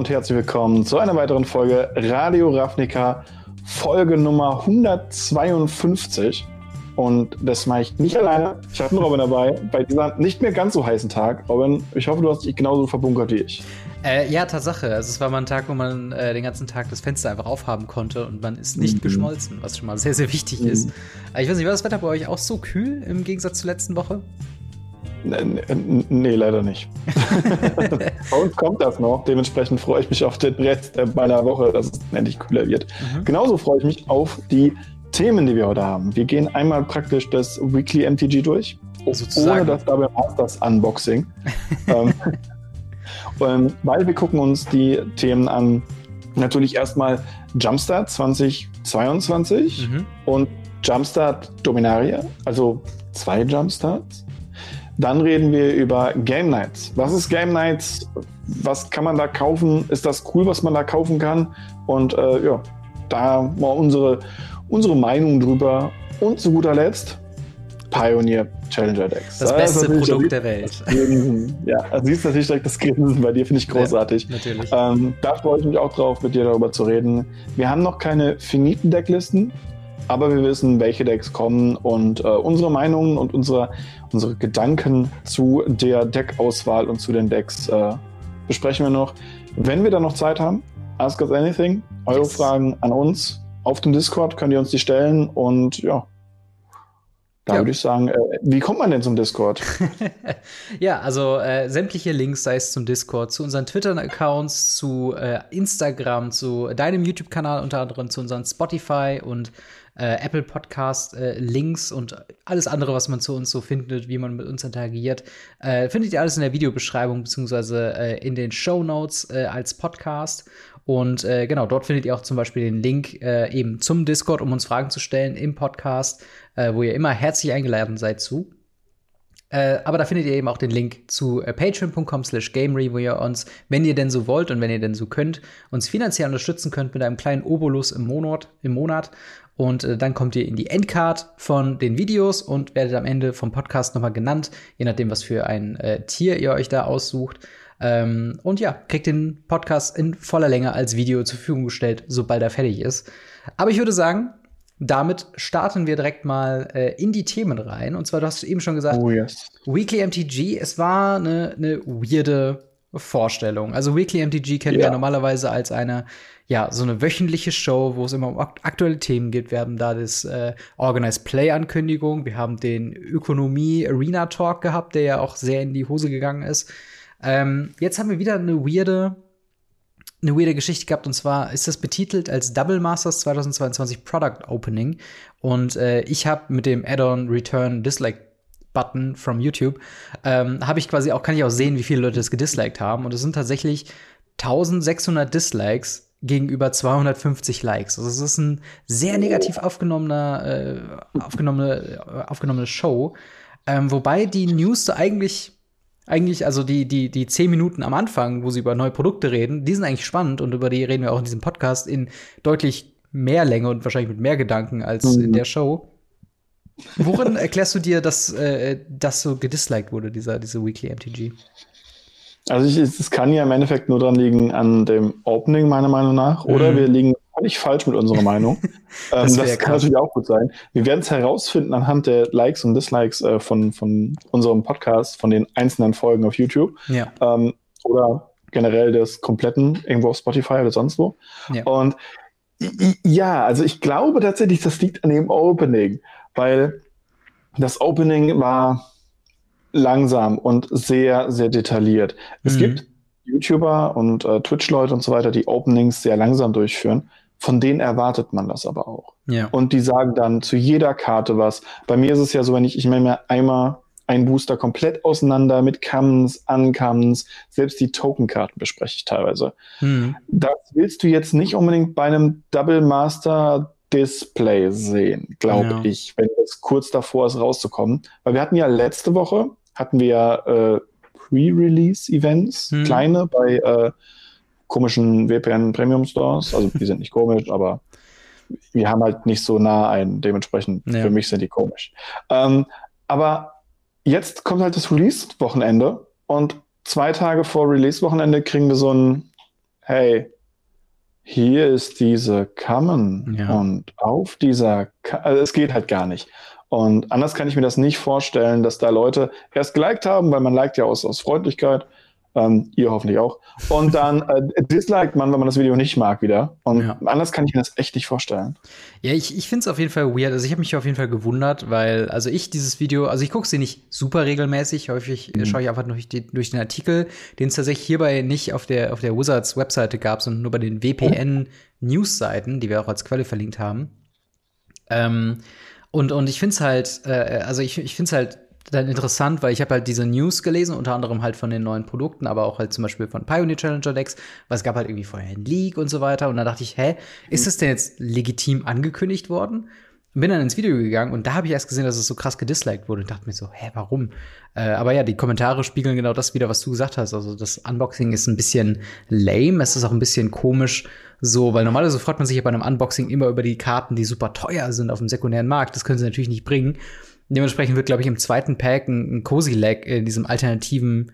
und herzlich willkommen zu einer weiteren Folge Radio Ravnica, Folge Nummer 152. Und das mache ich nicht alleine. Ich habe einen Robin dabei, bei diesem nicht mehr ganz so heißen Tag. Robin, ich hoffe, du hast dich genauso verbunkert wie ich. Äh, ja, Tatsache. Also es war mal ein Tag, wo man äh, den ganzen Tag das Fenster einfach aufhaben konnte und man ist nicht mhm. geschmolzen, was schon mal sehr, sehr wichtig mhm. ist. ich weiß nicht, war das Wetter bei euch auch so kühl im Gegensatz zur letzten Woche? Nee, leider nicht. Bei uns kommt das noch. Dementsprechend freue ich mich auf den Rest meiner Woche, dass es endlich kühler wird. Mhm. Genauso freue ich mich auf die Themen, die wir heute haben. Wir gehen einmal praktisch das Weekly MTG durch, Sozusagen. ohne das Double Masters Unboxing. ähm, ähm, weil wir gucken uns die Themen an. Natürlich erstmal Jumpstart 2022 mhm. und Jumpstart Dominaria, also zwei Jumpstarts. Dann reden wir über Game Nights. Was ist Game Nights? Was kann man da kaufen? Ist das cool, was man da kaufen kann? Und äh, ja, da mal unsere, unsere Meinung drüber. Und zu guter Letzt Pioneer Challenger Decks. Das, beste Produkt der Welt. Ja, also siehst natürlich direkt das Grinsen bei dir, finde ich großartig. Ja, natürlich. Ähm, da freue ich mich auch drauf, mit dir darüber zu reden. Wir haben noch keine finiten Decklisten, aber wir wissen, welche Decks kommen und äh, unsere Meinungen und unsere, unsere Gedanken zu der Deckauswahl und zu den Decks äh, besprechen wir noch. Wenn wir dann noch Zeit haben, ask us anything. Eure yes. Fragen an uns auf dem Discord könnt ihr uns die stellen und ja, da ja. würde ich sagen, äh, wie kommt man denn zum Discord? ja, also äh, sämtliche Links, sei es zum Discord, zu unseren Twitter-Accounts, zu äh, Instagram, zu deinem YouTube-Kanal unter anderem, zu unseren Spotify und äh, Apple Podcast äh, Links und alles andere, was man zu uns so findet, wie man mit uns interagiert, äh, findet ihr alles in der Videobeschreibung beziehungsweise äh, in den Show Notes äh, als Podcast. Und äh, genau, dort findet ihr auch zum Beispiel den Link eben zum Discord, um uns Fragen zu stellen im Podcast, wo ihr immer herzlich eingeladen seid zu. Äh, aber da findet ihr eben auch den Link zu äh, patreon.com slash gamery, wo ihr uns, wenn ihr denn so wollt und wenn ihr denn so könnt, uns finanziell unterstützen könnt mit einem kleinen Obolus im Monat. Im Monat. Und äh, dann kommt ihr in die Endcard von den Videos und werdet am Ende vom Podcast nochmal genannt, je nachdem, was für ein äh, Tier ihr euch da aussucht. Ähm, und ja, kriegt den Podcast in voller Länge als Video zur Verfügung gestellt, sobald er fertig ist. Aber ich würde sagen, damit starten wir direkt mal äh, in die Themen rein. Und zwar, du hast eben schon gesagt, oh, yes. Weekly MTG, es war eine, eine weirde Vorstellung. Also Weekly MTG kennen ja. wir normalerweise als eine, ja, so eine wöchentliche Show, wo es immer um aktuelle Themen geht. Wir haben da das äh, Organized Play Ankündigung, wir haben den Ökonomie Arena Talk gehabt, der ja auch sehr in die Hose gegangen ist. Ähm, jetzt haben wir wieder eine weirde, eine weirde Geschichte gehabt und zwar ist das betitelt als Double Masters 2022 Product Opening und äh, ich habe mit dem Add-on Return Dislike Button from YouTube, ähm, habe ich quasi auch, kann ich auch sehen, wie viele Leute das gedisliked haben. Und es sind tatsächlich 1600 Dislikes gegenüber 250 Likes. Also es ist ein sehr negativ aufgenommener, äh, aufgenommene, äh, aufgenommene Show. Ähm, wobei die News so eigentlich, eigentlich, also die, die, die zehn Minuten am Anfang, wo sie über neue Produkte reden, die sind eigentlich spannend und über die reden wir auch in diesem Podcast in deutlich mehr Länge und wahrscheinlich mit mehr Gedanken als mhm. in der Show. Worin erklärst du dir, dass äh, das so gedisliked wurde, dieser, diese Weekly MTG? Also es kann ja im Endeffekt nur dran liegen an dem Opening, meiner Meinung nach. Oder mhm. wir liegen völlig falsch mit unserer Meinung. das, ähm, das kann natürlich auch gut sein. Wir werden es herausfinden anhand der Likes und Dislikes äh, von, von unserem Podcast, von den einzelnen Folgen auf YouTube. Ja. Ähm, oder generell des kompletten, irgendwo auf Spotify oder sonst wo. Ja. Und ja, also ich glaube tatsächlich, das liegt an dem Opening weil das Opening war langsam und sehr, sehr detailliert. Es mhm. gibt YouTuber und äh, Twitch-Leute und so weiter, die Openings sehr langsam durchführen. Von denen erwartet man das aber auch. Ja. Und die sagen dann zu jeder Karte was. Bei mir ist es ja so, wenn ich, ich meine mir einmal einen Booster komplett auseinander mit Commons, Uncommons, selbst die Token-Karten bespreche ich teilweise. Mhm. Das willst du jetzt nicht unbedingt bei einem Double Master Display sehen, glaube ja. ich, wenn es kurz davor ist, rauszukommen. Weil wir hatten ja letzte Woche, hatten wir äh, Pre-Release-Events, hm. kleine, bei äh, komischen WPN-Premium-Stores. Also die sind nicht komisch, aber wir haben halt nicht so nah ein. Dementsprechend, ja. für mich sind die komisch. Ähm, aber jetzt kommt halt das Release-Wochenende und zwei Tage vor Release-Wochenende kriegen wir so ein hey, hier ist diese Common Ja. und auf dieser, Ka also es geht halt gar nicht. Und anders kann ich mir das nicht vorstellen, dass da Leute erst geliked haben, weil man liked ja aus, aus Freundlichkeit, ähm, ihr hoffentlich auch, und dann äh, disliked man, wenn man das Video nicht mag wieder. Und Ja. anders kann ich mir das echt nicht vorstellen. Ja, ich, ich finde es auf jeden Fall weird. Also ich habe mich auf jeden Fall gewundert, weil, also ich dieses Video, also ich gucke sie nicht super regelmäßig. Häufig äh, Mhm. schaue ich einfach durch, die, durch den Artikel, den es tatsächlich hierbei nicht auf der, auf der Wizards Webseite gab, sondern nur bei den WPN-News-Seiten, die wir auch als Quelle verlinkt haben. Ähm, und, und ich finde es halt, äh, also ich, ich finde es halt dann interessant, weil ich habe halt diese News gelesen, unter anderem halt von den neuen Produkten, aber auch halt zum Beispiel von Pioneer Challenger Decks, weil es gab halt irgendwie vorher einen Leak und so weiter. Und da dachte ich, hä, ist das denn jetzt legitim angekündigt worden? Bin dann ins Video gegangen und da habe ich erst gesehen, dass es so krass gedisliked wurde und dachte mir so, hä, warum? Äh, aber ja, die Kommentare spiegeln genau das wieder, was du gesagt hast. Also das Unboxing ist ein bisschen lame, es ist auch ein bisschen komisch, so, weil normalerweise freut man sich ja bei einem Unboxing immer über die Karten, die super teuer sind auf dem sekundären Markt. Das können sie natürlich nicht bringen. Dementsprechend wird, glaube ich, im zweiten Pack ein, ein Cozy Leg in diesem alternativen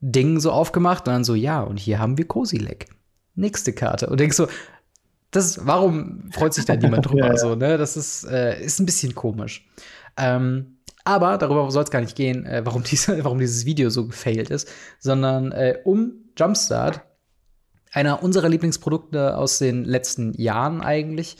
Ding so aufgemacht und dann so, ja, und hier haben wir Cozy Leg. Nächste Karte. Und denkst so, das warum freut sich da niemand drüber? Ja. So, ne? Das ist, äh, ist ein bisschen komisch. Ähm, aber darüber soll es gar nicht gehen, äh, warum, diese, warum dieses Video so gefailt ist, sondern äh, um Jumpstart, einer unserer Lieblingsprodukte aus den letzten Jahren eigentlich.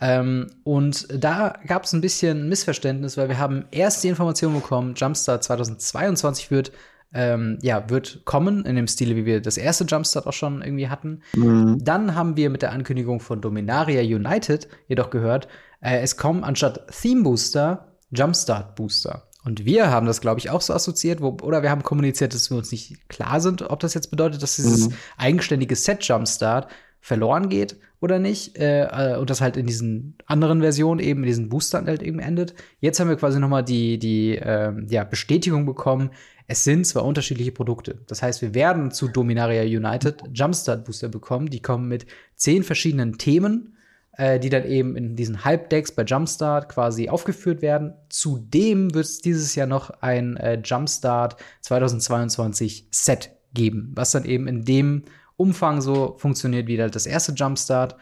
Ähm, und da gab es ein bisschen Missverständnis, weil wir haben erst die Information bekommen, Jumpstart 2022 wird ähm, ja, wird kommen in dem Stile, wie wir das erste Jumpstart auch schon irgendwie hatten. Mhm. Dann haben wir mit der Ankündigung von Dominaria United jedoch gehört, äh, es kommen anstatt Theme Booster Jumpstart Booster. Und wir haben das, glaube ich, auch so assoziiert, wo, oder wir haben kommuniziert, dass wir uns nicht klar sind, ob das jetzt bedeutet, dass dieses Mhm. eigenständige Set Jumpstart verloren geht oder nicht. Äh, äh, und das halt in diesen anderen Versionen eben, in diesen Boostern halt eben endet. Jetzt haben wir quasi noch mal die, die ähm, ja, Bestätigung bekommen, es sind zwar unterschiedliche Produkte. Das heißt, wir werden zu Dominaria United Jumpstart Booster bekommen. Die kommen mit zehn verschiedenen Themen, äh, die dann eben in diesen Hype-Decks bei Jumpstart quasi aufgeführt werden. Zudem wird es dieses Jahr noch ein äh, Jumpstart 2022 Set geben, was dann eben in dem Umfang so funktioniert wie halt das erste Jumpstart.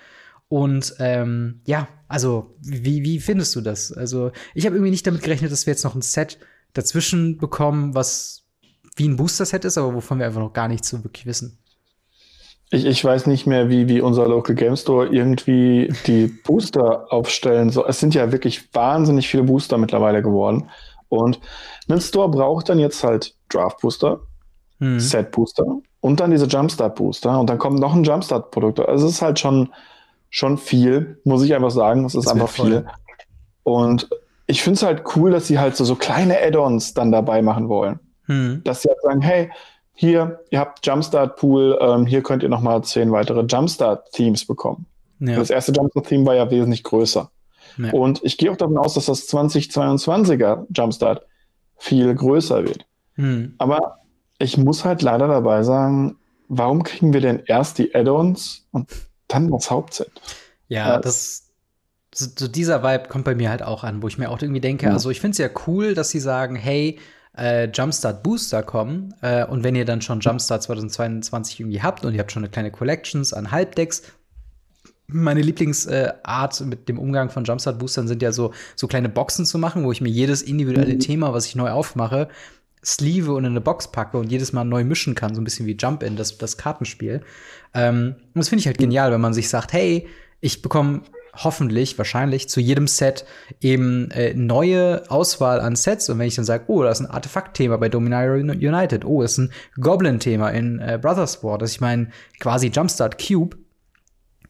Und ähm, ja, also wie, wie findest du das? Also ich habe irgendwie nicht damit gerechnet, dass wir jetzt noch ein Set dazwischen bekommen, was wie ein Booster-Set ist, aber wovon wir einfach noch gar nichts so wirklich wissen. Ich, ich weiß nicht mehr, wie, wie unser Local Game Store irgendwie die Booster aufstellen soll. Es sind ja wirklich wahnsinnig viele Booster mittlerweile geworden. Und ein Store braucht dann jetzt halt Draft Booster, Hm. Set Booster und dann diese Jumpstart Booster. Und dann kommt noch ein Jumpstart-Produkt. Also es ist halt schon, schon viel, muss ich einfach sagen. Es ist Das einfach viel. Und ich finde es halt cool, dass sie halt so, so kleine Add-ons dann dabei machen wollen Hm. dass sie halt sagen, hey, hier, ihr habt Jumpstart Pool, ähm, hier könnt ihr nochmal zehn weitere Jumpstart Themes bekommen. Ja. Das erste Jumpstart Theme war ja wesentlich größer. Ja. Und ich gehe auch davon aus, dass das 2022er Jumpstart viel größer wird. Hm. Aber ich muss halt leider dabei sagen, warum kriegen wir denn erst die Add-ons und dann das Hauptset? Ja, Ja. das so, so dieser Vibe kommt bei mir halt auch an, wo ich mir auch irgendwie denke, Ja. also ich finde es ja cool, dass sie sagen, hey, äh, Jumpstart Booster kommen äh, und wenn ihr dann schon Jumpstart 2022 irgendwie habt und ihr habt schon eine kleine Collections an Halbdecks, meine Lieblingsart äh, mit dem Umgang von Jumpstart Boostern sind ja so, so kleine Boxen zu machen, wo ich mir jedes individuelle Mhm. Thema, was ich neu aufmache, sleeve und in eine Box packe und jedes Mal neu mischen kann, so ein bisschen wie Jump-In, das, das Kartenspiel. Ähm, und das finde ich halt genial, wenn man sich sagt, hey, ich bekomme hoffentlich, wahrscheinlich zu jedem Set eben äh, neue Auswahl an Sets. Und wenn ich dann sage, oh, da ist ein Artefakt-Thema bei Dominaria United, oh, ist ein Goblin-Thema in äh, Brothers War, dass ich meinen quasi Jumpstart Cube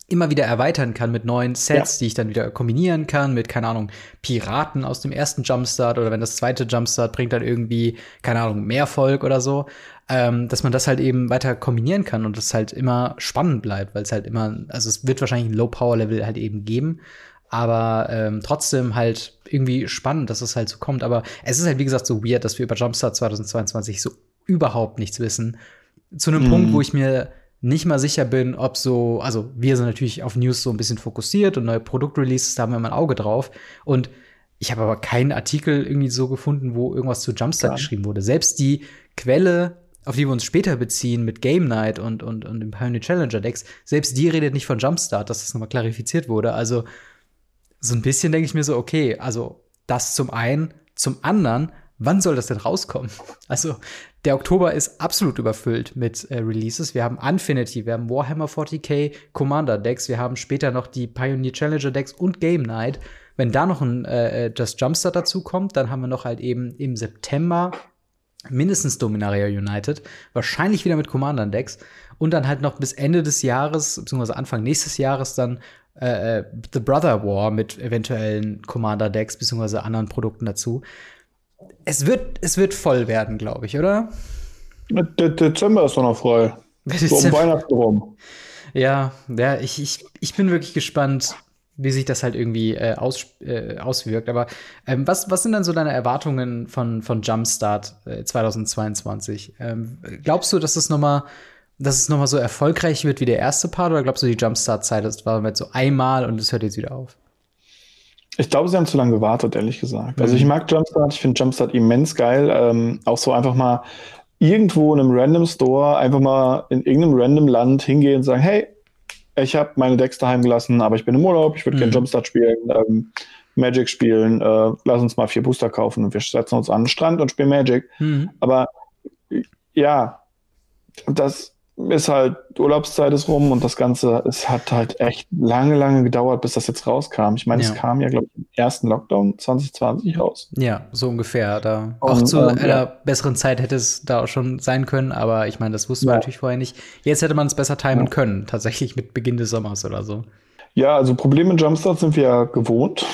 immer wieder erweitern kann mit neuen Sets, Ja. die ich dann wieder kombinieren kann mit, keine Ahnung, Piraten aus dem ersten Jumpstart oder wenn das zweite Jumpstart bringt dann irgendwie, keine Ahnung, mehr Volk oder so, ähm, dass man das halt eben weiter kombinieren kann und das halt immer spannend bleibt, weil es halt immer, also es wird wahrscheinlich ein Low-Power-Level halt eben geben, aber ähm, trotzdem halt irgendwie spannend, dass es halt so kommt. Aber es ist halt, wie gesagt, so weird, dass wir über Jumpstart 2022 so überhaupt nichts wissen. Zu einem Mhm. Punkt, wo ich mir nicht mal sicher bin, ob so, also wir sind natürlich auf News so ein bisschen fokussiert und neue Produktreleases, da haben wir immer ein Auge drauf. Und ich habe aber keinen Artikel irgendwie so gefunden, wo irgendwas zu Jumpstart Ja. geschrieben wurde. Selbst die Quelle auf die wir uns später beziehen mit Game Night und, und, und dem Pioneer Challenger Decks, selbst die redet nicht von Jumpstart, dass das nochmal klarifiziert wurde. Also so ein bisschen denke ich mir so, okay, also das zum einen, zum anderen, wann soll das denn rauskommen? Also der Oktober ist absolut überfüllt mit äh, Releases. Wir haben Infinity, wir haben Warhammer 40k Commander Decks, wir haben später noch die Pioneer Challenger Decks und Game Night. Wenn da noch ein äh, äh Just Jumpstart dazu kommt, dann haben wir noch halt eben im September mindestens Dominaria United, wahrscheinlich wieder mit Commander Decks und dann halt noch bis Ende des Jahres, beziehungsweise Anfang nächstes Jahres dann äh, äh The Brother War mit eventuellen Commander Decks, beziehungsweise anderen Produkten dazu es wird, es wird voll werden, glaube ich, oder? Der Dezember ist doch noch frei. So um Weihnachten rum. Ja, ja ich, ich, ich bin wirklich gespannt, wie sich das halt irgendwie äh, aus, äh, auswirkt. Aber ähm, was, was sind dann so deine Erwartungen von, von Jumpstart äh, 2022? Ähm, glaubst du, dass es nochmal dass es nochmal so erfolgreich wird wie der erste Part oder glaubst du, die Jumpstart-Zeit das war mit so einmal und es hört jetzt wieder auf? Ich glaube, sie haben zu lange gewartet, ehrlich gesagt. Also ich mhm. mag Jumpstart, ich finde Jumpstart immens geil. Ähm, auch so einfach mal irgendwo in einem Random Store, einfach mal in irgendeinem random Land hingehen und sagen, hey, ich habe meine Decks daheim gelassen, aber ich bin im Urlaub, ich würde mhm. gerne Jumpstart spielen, ähm, Magic spielen, äh, lass uns mal vier Booster kaufen und wir setzen uns an den Strand und spielen Magic. Mhm. Aber ja, das ist halt, Urlaubszeit ist rum und das Ganze, es hat halt echt lange, lange gedauert, bis das jetzt rauskam. Ich meine, ja. es kam ja, glaube ich, im ersten Lockdown 2020 raus. Ja, so ungefähr. Da und, auch zu ähm, einer ja. besseren Zeit hätte es da auch schon sein können, aber ich meine, das wussten ja. wir natürlich vorher nicht. Jetzt hätte man es besser timen können, tatsächlich mit Beginn des Sommers oder so. Ja, also Probleme mit Jumpstart sind wir ja gewohnt.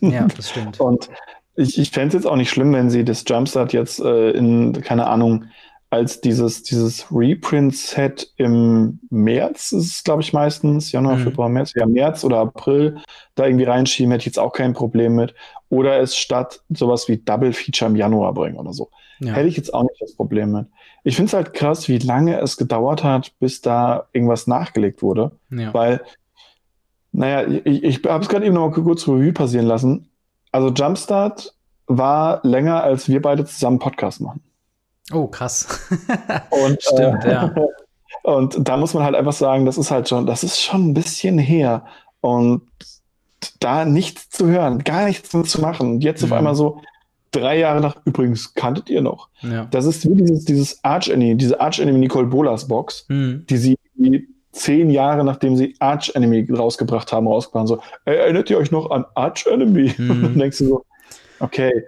ja, das stimmt. Und ich, ich fände es jetzt auch nicht schlimm, wenn sie das Jumpstart jetzt äh, in, keine Ahnung, als dieses, dieses Reprint-Set im März, ist es, glaube ich, meistens, Januar, mhm. Februar, März, ja, März oder April, da irgendwie reinschieben, hätte ich jetzt auch kein Problem mit. Oder es statt sowas wie Double Feature im Januar bringen oder so. Ja. Hätte ich jetzt auch nicht das Problem mit. Ich finde es halt krass, wie lange es gedauert hat, bis da irgendwas nachgelegt wurde. Ja. Weil, naja, ich, ich habe es gerade eben noch mal kurz Revue passieren lassen. Also Jumpstart war länger, als wir beide zusammen Podcast machen. Oh, krass. und, Stimmt, äh, ja. Und da muss man halt einfach sagen, das ist halt schon, das ist schon ein bisschen her. Und da nichts zu hören, gar nichts zu machen. Und jetzt mhm. auf einmal so drei Jahre nach, übrigens, kanntet ihr noch? Ja. Das ist wie dieses, dieses Arch-Enemy, diese Arch-Enemy Nicole Bolas Box, mhm. die sie die zehn Jahre nachdem sie Arch Enemy rausgebracht haben, rausgebracht haben. So, ey, erinnert ihr euch noch an Arch Enemy? Mhm. Und dann denkst du so, okay,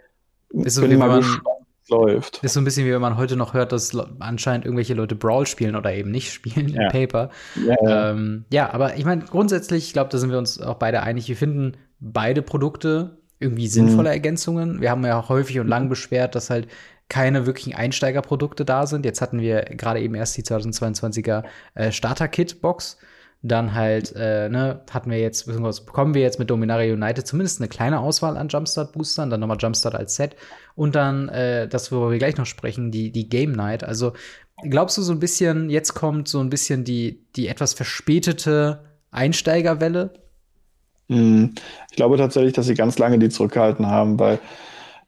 ist so, bin mal gespannt läuft. Ist so ein bisschen wie wenn man heute noch hört, dass anscheinend irgendwelche Leute Brawl spielen oder eben nicht spielen ja. im Paper. Ja, ja. Ähm, ja aber ich meine, grundsätzlich, ich glaube, da sind wir uns auch beide einig. Wir finden beide Produkte irgendwie sinnvolle mhm. Ergänzungen. Wir haben ja auch häufig und lang beschwert, dass halt keine wirklichen Einsteigerprodukte da sind. Jetzt hatten wir gerade eben erst die 2022er äh, Starter-Kit-Box. Dann halt, äh, ne, hatten wir jetzt, beziehungsweise bekommen wir jetzt mit Dominaria United zumindest eine kleine Auswahl an Jumpstart-Boostern, dann nochmal Jumpstart als Set und dann äh, das, worüber wir gleich noch sprechen, die, die Game Night. Also glaubst du so ein bisschen, jetzt kommt so ein bisschen die, die etwas verspätete Einsteigerwelle? Hm, ich glaube tatsächlich, dass sie ganz lange die zurückgehalten haben, weil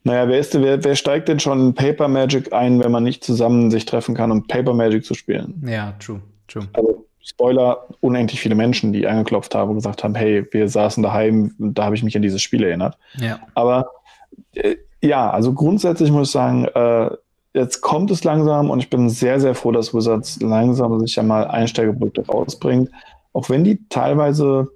naja, wer, ist, wer, wer steigt denn schon Paper Magic ein, wenn man nicht zusammen sich treffen kann, um Paper Magic zu spielen? Ja, true, true. Also Spoiler, unendlich viele Menschen, die angeklopft haben und gesagt haben, hey, wir saßen daheim, da habe ich mich an dieses Spiel erinnert. Ja. Aber äh, ja, also grundsätzlich muss ich sagen, äh, jetzt kommt es langsam und ich bin sehr, sehr froh, dass Wizards langsam sich ja mal Einsteigerprodukte rausbringt. Auch wenn die teilweise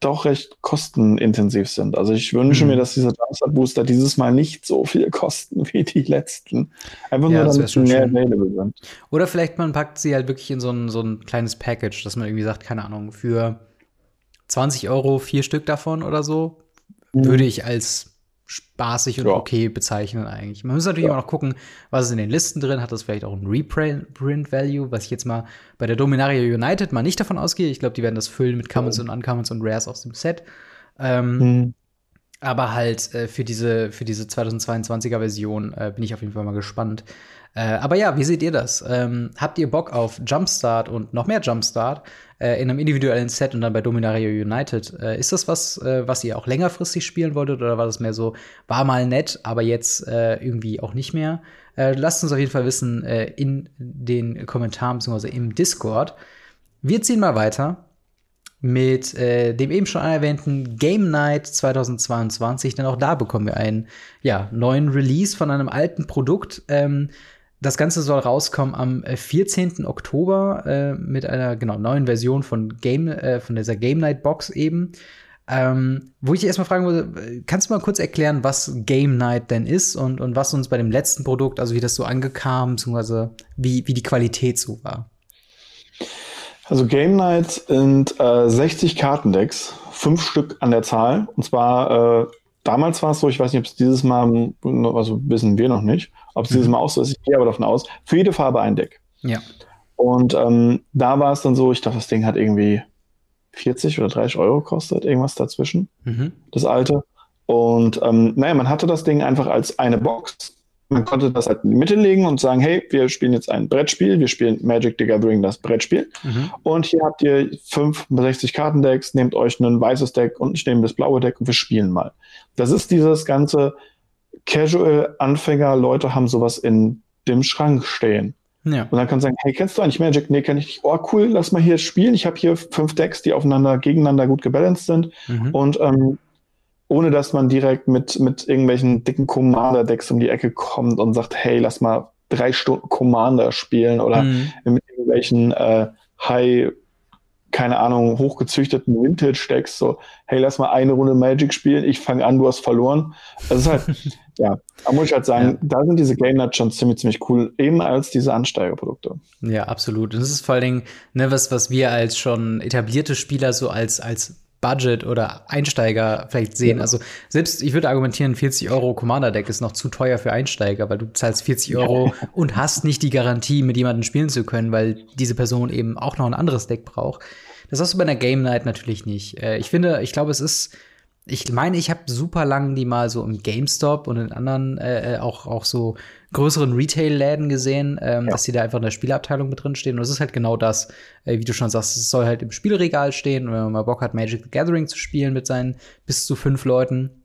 doch recht kostenintensiv sind. Also ich wünsche mhm. mir, dass diese Jumpstart Booster dieses Mal nicht so viel kosten wie die letzten. Einfach ja, nur, damit sie mehr available sind. Oder vielleicht man packt sie halt wirklich in so ein, so ein kleines Package, dass man irgendwie sagt, keine Ahnung, für 20 Euro vier Stück davon oder so, mhm. würde ich als spaßig und ja. okay bezeichnen eigentlich. Man muss natürlich ja. immer noch gucken, was ist in den Listen drin, hat das vielleicht auch ein Reprint-Value, was ich jetzt mal bei der Dominaria United mal nicht davon ausgehe. Ich glaube, die werden das füllen mit Commons mhm. und Uncommons und Rares aus dem Set. Ähm, mhm. Aber halt äh, für diese, für diese 2022er Version äh, bin ich auf jeden Fall mal gespannt. Äh, aber ja, wie seht ihr das? Ähm, habt ihr Bock auf Jumpstart und noch mehr Jumpstart äh, in einem individuellen Set und dann bei Dominaria United? Äh, ist das was, äh, was ihr auch längerfristig spielen wolltet oder war das mehr so, war mal nett, aber jetzt irgendwie auch nicht mehr? Lasst uns auf jeden Fall wissen in den Kommentaren bzw. im Discord. Wir ziehen mal weiter mit äh, dem eben schon erwähnten Game Night 2022, denn auch da bekommen wir einen ja, neuen Release von einem alten Produkt. Ähm, das Ganze soll rauskommen am 14. Äh, Oktober äh, mit einer genau neuen Version von Game, äh, von dieser Game Night Box eben. Ähm, wo ich erstmal fragen würde, kannst du mal kurz erklären, was Game Night denn ist und, und was uns bei dem letzten Produkt, also wie das so angekam, beziehungsweise wie, wie die Qualität so war? Also Game Night sind äh, 60 Kartendecks, fünf Stück an der Zahl. Und zwar, äh, damals war es so, ich weiß nicht, ob es dieses Mal, also wissen wir noch nicht, ob es mhm. dieses Mal auch so ist, ich gehe aber davon aus, für jede Farbe ein Deck. Ja. Und ähm, da war es dann so, ich dachte, das Ding hat irgendwie 40 oder 30 Euro kostet, irgendwas dazwischen, mhm. das alte. Und ähm, naja, man hatte das Ding einfach als eine Box. Man konnte das halt in die Mitte legen und sagen, hey, wir spielen jetzt ein Brettspiel, wir spielen Magic the Gathering, das Brettspiel. Mhm. Und hier habt ihr 65 Kartendecks, nehmt euch ein weißes Deck und ich nehme das blaue Deck und wir spielen mal. Das ist dieses ganze Casual-Anfänger, Leute haben sowas in dem Schrank stehen. Ja. Und dann kann man sagen, hey, kennst du eigentlich Magic? Nee, kenn ich nicht. Oh, cool, lass mal hier spielen. Ich habe hier fünf Decks, die aufeinander, gegeneinander gut gebalanced sind. Mhm. Und ähm, ohne dass man direkt mit, mit irgendwelchen dicken Commander-Decks um die Ecke kommt und sagt, hey, lass mal drei Stunden Commander spielen oder mhm. mit irgendwelchen äh, High keine Ahnung, hochgezüchteten Vintage-Decks, so, hey, lass mal eine Runde Magic spielen, ich fange an, du hast verloren. Das ist halt, ja, da muss ich halt sagen, ja. da sind diese Game Nuts schon ziemlich, ziemlich cool, eben als diese Ansteigerprodukte. Ja, absolut. Und das ist vor allen Dingen, ne, was, was wir als schon etablierte Spieler so als, als Budget oder Einsteiger vielleicht sehen. Ja. Also selbst, ich würde argumentieren, 40 Euro Commander-Deck ist noch zu teuer für Einsteiger, weil du zahlst 40 Euro und hast nicht die Garantie, mit jemandem spielen zu können, weil diese Person eben auch noch ein anderes Deck braucht. Das hast du bei einer Game Night natürlich nicht. Äh, ich finde, ich glaube, es ist ich meine, ich habe super lang die mal so im GameStop und in anderen äh, äh, auch, auch so größeren Retail-Läden gesehen, ähm, ja. dass die da einfach in der Spielabteilung mit drin stehen. Und es ist halt genau das, äh, wie du schon sagst, es soll halt im Spielregal stehen. Und wenn man mal Bock hat, Magic the Gathering zu spielen mit seinen bis zu fünf Leuten,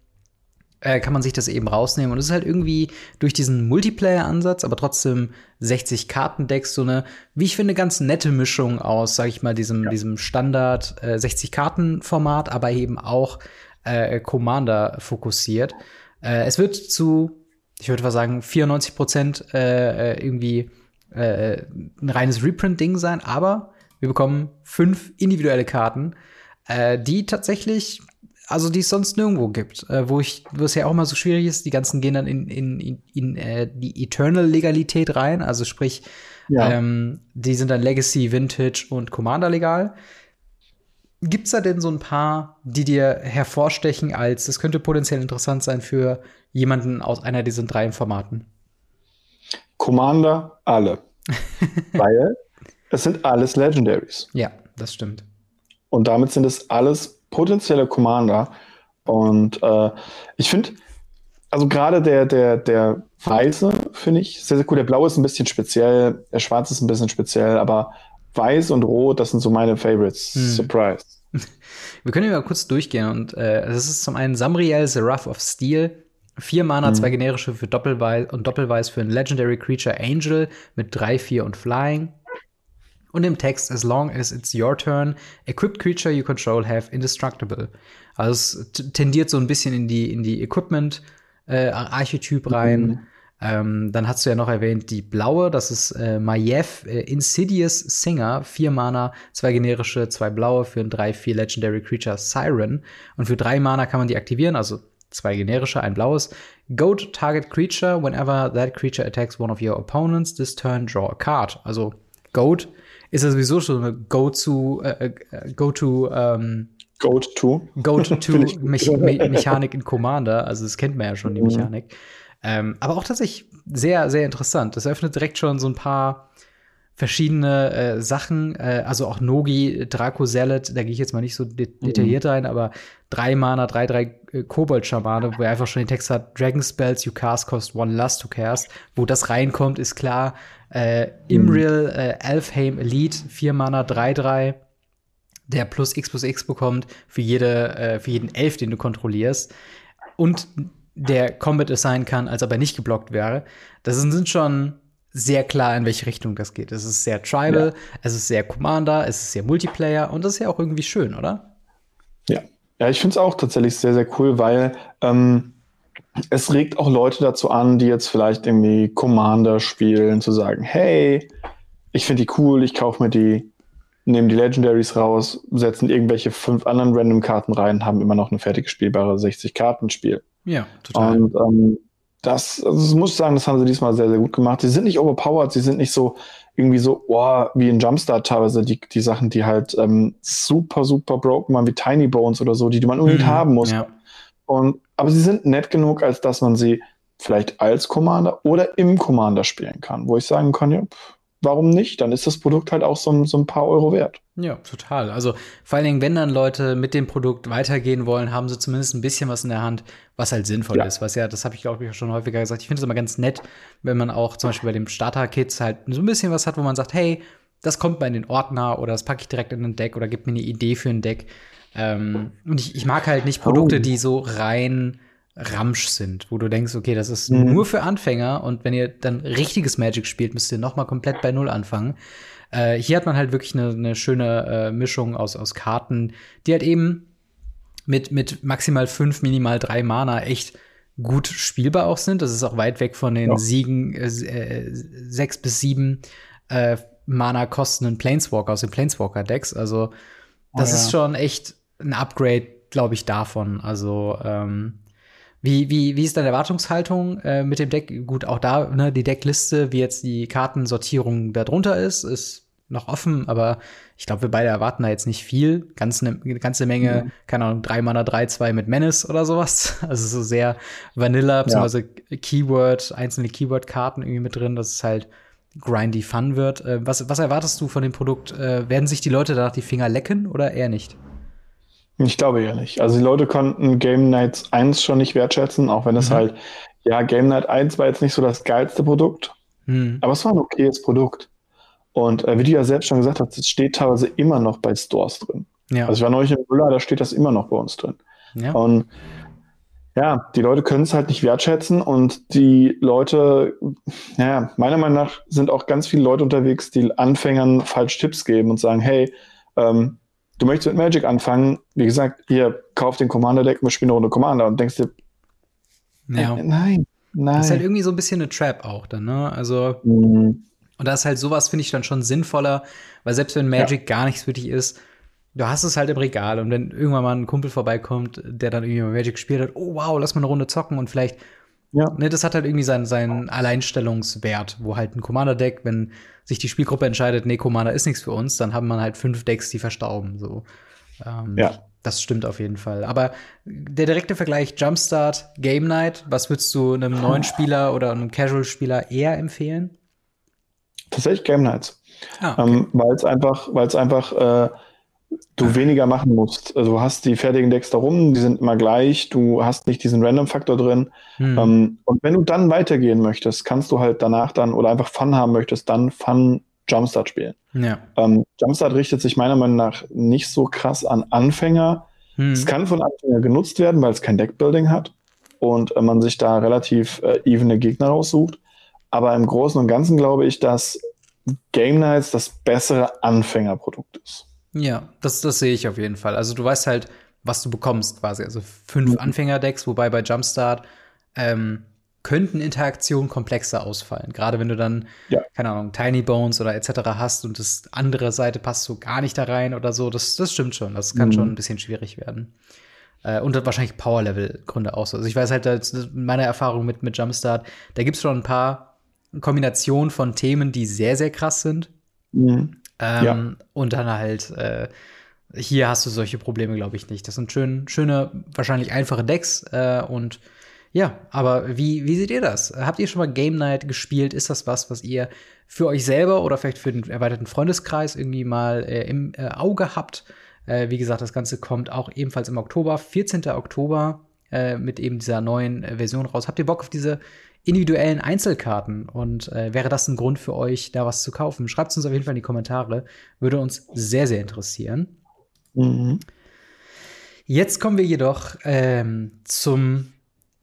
äh, kann man sich das eben rausnehmen. Und es ist halt irgendwie durch diesen Multiplayer-Ansatz, aber trotzdem 60 Kartendecks, so eine, wie ich finde, ganz nette Mischung aus, sag ich mal, diesem, ja. diesem Standard äh, 60-Karten-Format, aber eben auch äh, Commander fokussiert. Äh, es wird zu, ich würde mal sagen, 94 Prozent äh, äh, irgendwie äh, ein reines Reprint-Ding sein, aber wir bekommen fünf individuelle Karten, äh, die tatsächlich also die es sonst nirgendwo gibt, äh, wo ich, wo es ja auch immer so schwierig ist, die ganzen gehen dann in, in, in, in äh, die Eternal-Legalität rein, also sprich, ja. ähm, die sind dann Legacy, Vintage und Commander legal. Gibt's da denn so ein paar, die dir hervorstechen als, das könnte potenziell interessant sein für jemanden aus einer dieser drei Formaten? Commander, alle. Weil es sind alles Legendaries. Ja, das stimmt. Und damit sind es alles potenzielle Commander. Und äh, ich finde, also gerade der, der, der Weiße finde ich sehr, sehr cool. Der Blaue ist ein bisschen speziell, der Schwarze ist ein bisschen speziell, aber Weiß und Rot, das sind so meine Favorites. Hm. Surprise. Wir können ja mal kurz durchgehen. Und äh, das ist zum einen Samriel, Seraph of Steel. Vier Mana, mhm. zwei generische für Doppelweiß und Doppelweiß für ein Legendary Creature Angel mit drei, vier und Flying. Und im Text, as long as it's your turn, equipped creature you control have indestructible. Also es tendiert so ein bisschen in die, in die Equipment-Archetyp äh, rein. Mhm. Ähm, dann hast du ja noch erwähnt die blaue, das ist äh, Maiev äh, Insidious Singer, vier Mana, zwei generische, zwei blaue für ein 3-4 Legendary Creature Siren. Und für drei Mana kann man die aktivieren, also zwei generische, ein blaues. Goat Target Creature, whenever that creature attacks one of your opponents, this turn draw a card. Also Goat ist ja sowieso schon eine Go-to, äh, äh Go-to, ähm, Goat-to. Goat-to-Mechanik in Commander. Also das kennt man ja schon, die mhm. Mechanik. Mhm. Ähm, aber auch tatsächlich sehr, sehr interessant. Das eröffnet direkt schon so ein paar verschiedene äh, Sachen, äh, also auch Nogi, Draco Salad, da gehe ich jetzt mal nicht so de mhm. detailliert rein, aber drei Mana, drei, drei äh, Kobold-Schamane, wo er einfach schon den Text hat, Dragon Spells you cast cost one last to cast. Wo das reinkommt, ist klar. Äh, Imreal, äh, Elfheim Elite, vier Mana, drei, drei, der plus X plus X bekommt für, jede, äh, für jeden Elf, den du kontrollierst. Und der Combat assignen kann, als ob er nicht geblockt wäre. Das sind schon sehr klar, in welche Richtung das geht. Es ist sehr Tribal, ja. es ist sehr Commander, es ist sehr Multiplayer und das ist ja auch irgendwie schön, oder? Ja, ja ich finde es auch tatsächlich sehr, sehr cool, weil ähm, es regt auch Leute dazu an, die jetzt vielleicht irgendwie Commander spielen, zu sagen, hey, ich finde die cool, ich kaufe mir die, nehme die Legendaries raus, setzen irgendwelche fünf anderen Random-Karten rein, haben immer noch eine fertig spielbare 60-Karten-Spiel. Ja, total. Und ähm, das, also das muss ich sagen, das haben sie diesmal sehr, sehr gut gemacht. Sie sind nicht overpowered, sie sind nicht so irgendwie so, oh, wie in Jumpstart teilweise die, die Sachen, die halt ähm, super, super broken waren, wie Tiny Bones oder so, die, die man unbedingt mhm, haben muss. Ja. Und, aber sie sind nett genug, als dass man sie vielleicht als Commander oder im Commander spielen kann, wo ich sagen kann, ja, pff, warum nicht? Dann ist das Produkt halt auch so, so ein paar Euro wert. Ja, total. Also vor allen Dingen, wenn dann Leute mit dem Produkt weitergehen wollen, haben sie zumindest ein bisschen was in der Hand, was halt sinnvoll ja. ist. Was ja, das habe ich glaube ich schon häufiger gesagt. Ich finde es immer ganz nett, wenn man auch zum Beispiel bei den Starter-Kits halt so ein bisschen was hat, wo man sagt, hey, das kommt mal in den Ordner oder das packe ich direkt in ein Deck oder gibt mir eine Idee für ein Deck. Ähm, und ich, ich mag halt nicht Produkte, oh. die so rein Ramsch sind, wo du denkst, okay, das ist mhm. nur für Anfänger und wenn ihr dann richtiges Magic spielt, müsst ihr noch mal komplett bei Null anfangen. Äh, hier hat man halt wirklich eine, eine schöne äh, Mischung aus, aus Karten, die halt eben mit, mit maximal fünf, minimal drei Mana echt gut spielbar auch sind. Das ist auch weit weg von den ja. Siegen äh, äh sechs bis sieben äh, Mana kostenden Planeswalker aus den Planeswalker-Decks. Also, das oh, ja. ist schon echt ein Upgrade, glaube ich, davon. Also, ähm, wie, wie, wie ist deine Erwartungshaltung äh, mit dem Deck? Gut, auch da, ne, die Deckliste, wie jetzt die Kartensortierung da drunter ist, ist noch offen, aber ich glaube, wir beide erwarten da jetzt nicht viel. Ganz eine ganze Menge, mhm. keine Ahnung, 3 Mana 3, 2 mit Menace oder sowas. Also so sehr Vanilla, beziehungsweise ja. Keyword, einzelne Keyword-Karten irgendwie mit drin, dass es halt grindy fun wird. Äh, was, was erwartest du von dem Produkt? Äh, werden sich die Leute danach die Finger lecken oder eher nicht? Ich glaube ja nicht. Also die Leute konnten Game Nights 1 schon nicht wertschätzen, auch wenn es mhm. halt, ja, Game Night 1 war jetzt nicht so das geilste Produkt, mhm. aber es war ein okayes Produkt. Und äh, wie du ja selbst schon gesagt hast, es steht teilweise immer noch bei Stores drin. Ja. Also ich war neulich im Müller, da steht das immer noch bei uns drin. Ja. Und ja, die Leute können es halt nicht wertschätzen und die Leute, ja, meiner Meinung nach sind auch ganz viele Leute unterwegs, die Anfängern falsch Tipps geben und sagen, hey, ähm, du möchtest mit Magic anfangen, wie gesagt, hier, kauf den Commander-Deck, wir spielen eine Runde Commander und denkst dir, ja. Äh, nein, nein. Das ist halt irgendwie so ein bisschen eine Trap auch dann, ne? Also, mhm. und da ist halt sowas, finde ich dann schon sinnvoller, weil selbst wenn Magic ja. gar nichts für dich ist, du hast es halt im Regal und wenn irgendwann mal ein Kumpel vorbeikommt, der dann irgendwie Magic gespielt hat, oh wow, lass mal eine Runde zocken und vielleicht ja. Ne, das hat halt irgendwie seinen, seinen Alleinstellungswert, wo halt ein Commander-Deck, wenn sich die Spielgruppe entscheidet, nee, Commander ist nichts für uns, dann haben man halt fünf Decks, die verstauben. So. Ähm, ja. Das stimmt auf jeden Fall. Aber der direkte Vergleich Jumpstart, Game Night, was würdest du einem neuen Spieler oder einem Casual-Spieler eher empfehlen? Tatsächlich Game Nights. Ah, okay. ähm, weil es einfach, weil es einfach äh, du weniger machen musst. Also du hast die fertigen Decks da rum, die sind immer gleich, du hast nicht diesen Random-Faktor drin. Hm. Ähm, und wenn du dann weitergehen möchtest, kannst du halt danach dann oder einfach Fun haben möchtest, dann Fun Jumpstart spielen. Ja. Ähm, Jumpstart richtet sich meiner Meinung nach nicht so krass an Anfänger. Hm. Es kann von Anfänger genutzt werden, weil es kein Deckbuilding hat und äh, man sich da relativ äh, evene Gegner raussucht. Aber im Großen und Ganzen glaube ich, dass Game Nights das bessere Anfängerprodukt ist. Ja, das, das sehe ich auf jeden Fall. Also du weißt halt, was du bekommst quasi. Also fünf mhm. Anfängerdecks, wobei bei Jumpstart ähm, könnten Interaktionen komplexer ausfallen. Gerade wenn du dann, ja. keine Ahnung, Tiny Bones oder etc. hast und das andere Seite passt so gar nicht da rein oder so. Das, das stimmt schon. Das kann mhm. schon ein bisschen schwierig werden. Äh, und wahrscheinlich Power-Level-Gründe auch so. Also ich weiß halt, das meine Erfahrung mit, mit Jumpstart, da gibt es schon ein paar Kombinationen von Themen, die sehr, sehr krass sind. Mhm. Ähm, ja. Und dann halt, äh, hier hast du solche Probleme, glaube ich, nicht. Das sind schön, schöne, wahrscheinlich einfache Decks äh, und Ja, aber wie, wie seht ihr das? Habt ihr schon mal Game Night gespielt? Ist das was, was ihr für euch selber oder vielleicht für den erweiterten Freundeskreis irgendwie mal äh, im äh, Auge habt? Äh, wie gesagt, das Ganze kommt auch ebenfalls im Oktober, 14. Oktober, äh, mit eben dieser neuen äh, Version raus. Habt ihr Bock auf diese individuellen Einzelkarten? Und äh, wäre das ein Grund für euch, da was zu kaufen? Schreibt es uns auf jeden Fall in die Kommentare. Würde uns sehr, sehr interessieren. Mhm. Jetzt kommen wir jedoch ähm, zum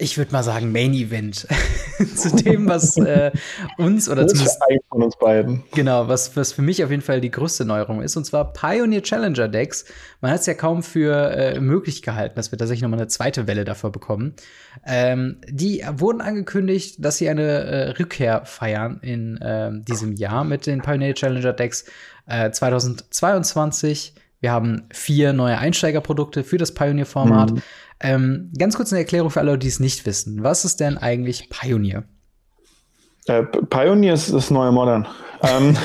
ich würde mal sagen, Main Event zu dem, was äh, uns oder zumindest von uns beiden. Genau, was, was für mich auf jeden Fall die größte Neuerung ist, und zwar Pioneer Challenger Decks. Man hat es ja kaum für äh, möglich gehalten, dass wir tatsächlich nochmal eine zweite Welle davor bekommen. Ähm, die wurden angekündigt, dass sie eine äh, Rückkehr feiern in äh, diesem Jahr mit den Pioneer Challenger Decks 2022. Wir haben vier neue Einsteigerprodukte für das Pioneer-Format. Mhm. Ähm, ganz kurz eine Erklärung für alle, die es nicht wissen. Was ist denn eigentlich Pioneer? Äh, Pioneer ist das neue Modern. ähm,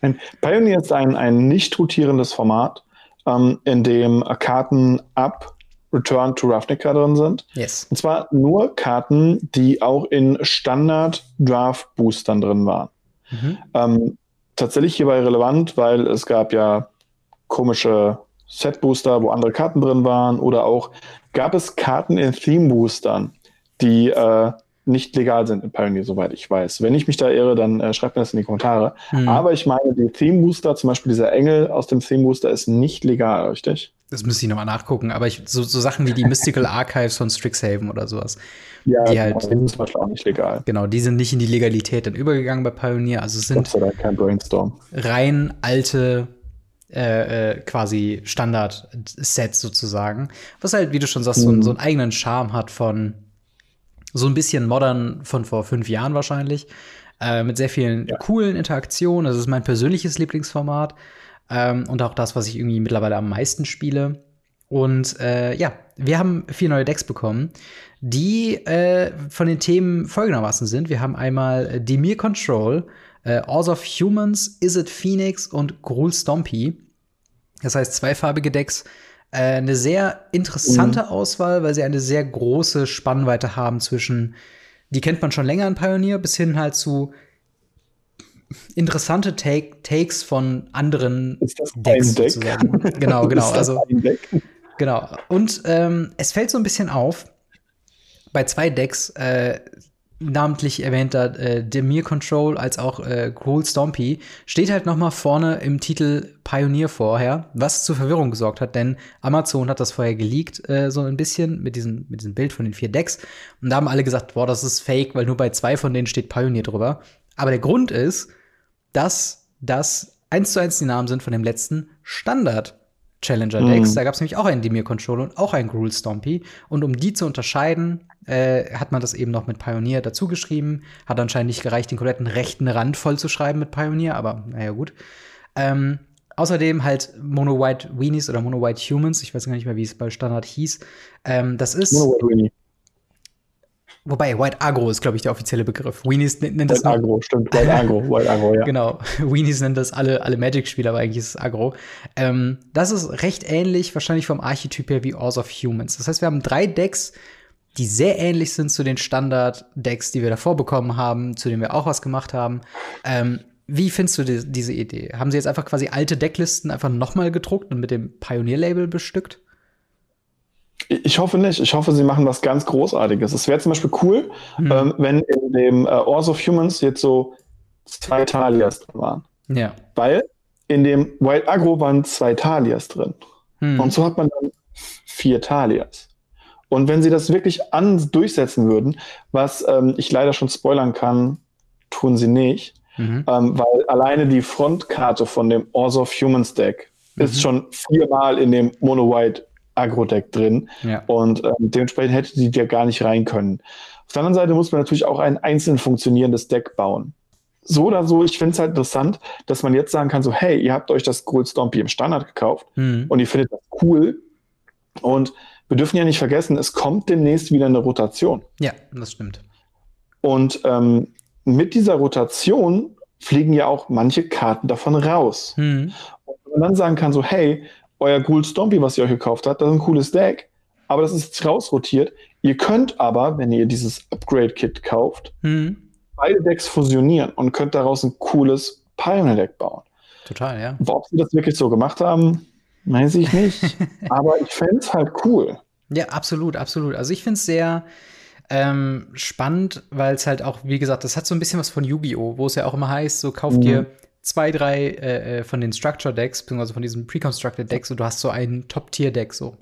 Pioneer ist ein, ein nicht rotierendes Format, ähm, in dem Karten ab Return to Ravnica drin sind. Yes. Und zwar nur Karten, die auch in Standard Draft Boostern drin waren. Mhm. Ähm, tatsächlich hierbei relevant, weil es gab ja komische Set-Booster, wo andere Karten drin waren, oder auch gab es Karten in Theme-Boostern, die äh, nicht legal sind in Pioneer, soweit ich weiß. Wenn ich mich da irre, dann äh, schreibt mir das in die Kommentare. Mhm. Aber ich meine, die Theme-Booster, zum Beispiel dieser Engel aus dem Theme-Booster, ist nicht legal, richtig? Das müsste ich nochmal nachgucken, aber ich, so, so, Sachen wie die Mystical Archives von Strixhaven oder sowas. Ja, die halt, die sind zum Beispiel auch nicht legal. Genau, die sind nicht in die Legalität dann übergegangen bei Pioneer. Also es sind kein Brainstorm. rein alte äh, äh, quasi Standard-Set sozusagen. Was halt, wie du schon sagst, mhm. so, so, einen eigenen Charme hat von so ein bisschen modern von vor fünf Jahren wahrscheinlich. Äh, mit sehr vielen ja. coolen Interaktionen. Das ist mein persönliches Lieblingsformat. Ähm, und auch das, was ich irgendwie mittlerweile am meisten spiele. Und äh, ja, wir haben vier neue Decks bekommen, die äh, von den Themen folgendermaßen sind. Wir haben einmal Demir Control, äh, Oz of Humans, Is It Phoenix und Gruul Stompy. Das heißt, zweifarbige Decks. Äh, eine sehr interessante mhm. Auswahl, weil sie eine sehr große Spannweite haben zwischen, die kennt man schon länger in Pioneer, bis hin halt zu interessante Take Takes von anderen Ist das Decks Deck? sozusagen. Genau, genau. also, genau. Und ähm, es fällt so ein bisschen auf, bei zwei Decks äh, namentlich erwähnter äh, Demir Control als auch äh, Cruel Stompy steht halt noch mal vorne im Titel Pioneer vorher, was zu Verwirrung gesorgt hat, denn Amazon hat das vorher geleakt äh, so ein bisschen mit diesem mit diesem Bild von den vier Decks und da haben alle gesagt, boah, das ist fake, weil nur bei zwei von denen steht Pioneer drüber. Aber der Grund ist, dass das eins zu eins die Namen sind von dem letzten Standard Challenger Decks. Mhm. Da gab es nämlich auch einen Demir Control und auch einen Gruul Stompy. Und um die zu unterscheiden, äh, hat man das eben noch mit Pioneer dazu geschrieben. Hat anscheinend nicht gereicht, den kompletten rechten Rand voll zu schreiben mit Pioneer, aber naja, gut. Ähm, außerdem halt Mono White Weenies oder Mono White Humans. Ich weiß gar nicht mehr, wie es bei Standard hieß. Ähm, das ist. Mono White Weenie. Wobei, White Agro ist, glaube ich, der offizielle Begriff. Weenies nennt das. White Agro, stimmt. White Agro, White Agro, ja. genau. Weenies nennen das alle, alle Magic-Spieler, aber eigentlich ist es Agro. Ähm, das ist recht ähnlich, wahrscheinlich vom Archetyp her wie Ours of Humans. Das heißt, wir haben drei Decks, die sehr ähnlich sind zu den Standard-Decks, die wir davor bekommen haben, zu denen wir auch was gemacht haben. Ähm, wie findest du die, diese Idee? Haben sie jetzt einfach quasi alte Decklisten einfach nochmal gedruckt und mit dem Pioneer-Label bestückt? Ich hoffe nicht. Ich hoffe, sie machen was ganz Großartiges. Es wäre zum Beispiel cool, hm. ähm, wenn in dem äh, Ors of Humans jetzt so zwei Talias drin waren. Ja. Weil in dem Wild Agro waren zwei Talias drin. Hm. Und so hat man dann vier Talias. Und wenn sie das wirklich an durchsetzen würden, was ähm, ich leider schon spoilern kann, tun sie nicht. Mhm. Ähm, weil alleine die Frontkarte von dem Ors of Humans Deck mhm. ist schon viermal in dem Mono White Agro-Deck drin. Ja. Und ähm, dementsprechend hätte die dir gar nicht rein können. Auf der anderen Seite muss man natürlich auch ein einzeln funktionierendes Deck bauen. So oder so, ich finde es halt interessant, dass man jetzt sagen kann: so, hey, ihr habt euch das Gold Stompy im Standard gekauft mhm. und ihr findet das cool. Und wir dürfen ja nicht vergessen, es kommt demnächst wieder eine Rotation. Ja, das stimmt. Und ähm, mit dieser Rotation fliegen ja auch manche Karten davon raus. Mhm. Und wenn man dann sagen kann, so, hey, euer Ghoul Stompy, was ihr euch gekauft habt, das ist ein cooles Deck, aber das ist jetzt rausrotiert. Ihr könnt aber, wenn ihr dieses Upgrade-Kit kauft, Mhm. beide Decks fusionieren und könnt daraus ein cooles Pioneer-Deck bauen. Total, ja. Ob sie das wirklich so gemacht haben, weiß ich nicht. aber ich fände es halt cool. Ja, absolut, absolut. Also ich finde es sehr ähm, spannend, weil es halt auch, wie gesagt, das hat so ein bisschen was von Yu-Gi-Oh!, wo es ja auch immer heißt, so kauf Mhm. dir zwei, drei äh, äh, von den Structure-Decks, beziehungsweise von diesen Pre-Constructed Decks und du hast so ein Top-Tier-Deck so.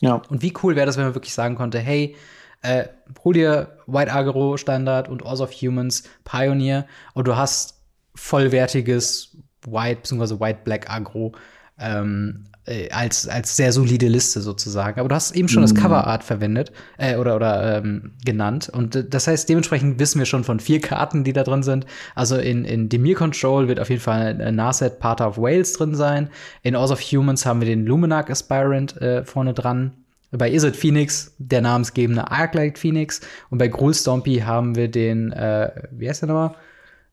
Ja. Und wie cool wäre das, wenn man wirklich sagen konnte, hey, äh, hol dir White Agro Standard und Oz of Humans Pioneer und du hast vollwertiges White bzw. White Black Agro ähm, äh, als, als sehr solide Liste sozusagen. Aber du hast eben schon das Mhm. Coverart verwendet äh, oder, oder ähm, genannt. Und äh, das heißt, dementsprechend wissen wir schon von vier Karten, die da drin sind. Also in, in Demir Control wird auf jeden Fall äh, Narset Pater of Wales drin sein. In Oz of Humans haben wir den Luminarch Aspirant äh, vorne dran. Bei Izzet Phoenix der namensgebende Arclight Phoenix. Und bei Gruul Stompy haben wir den, äh, wie heißt der nochmal?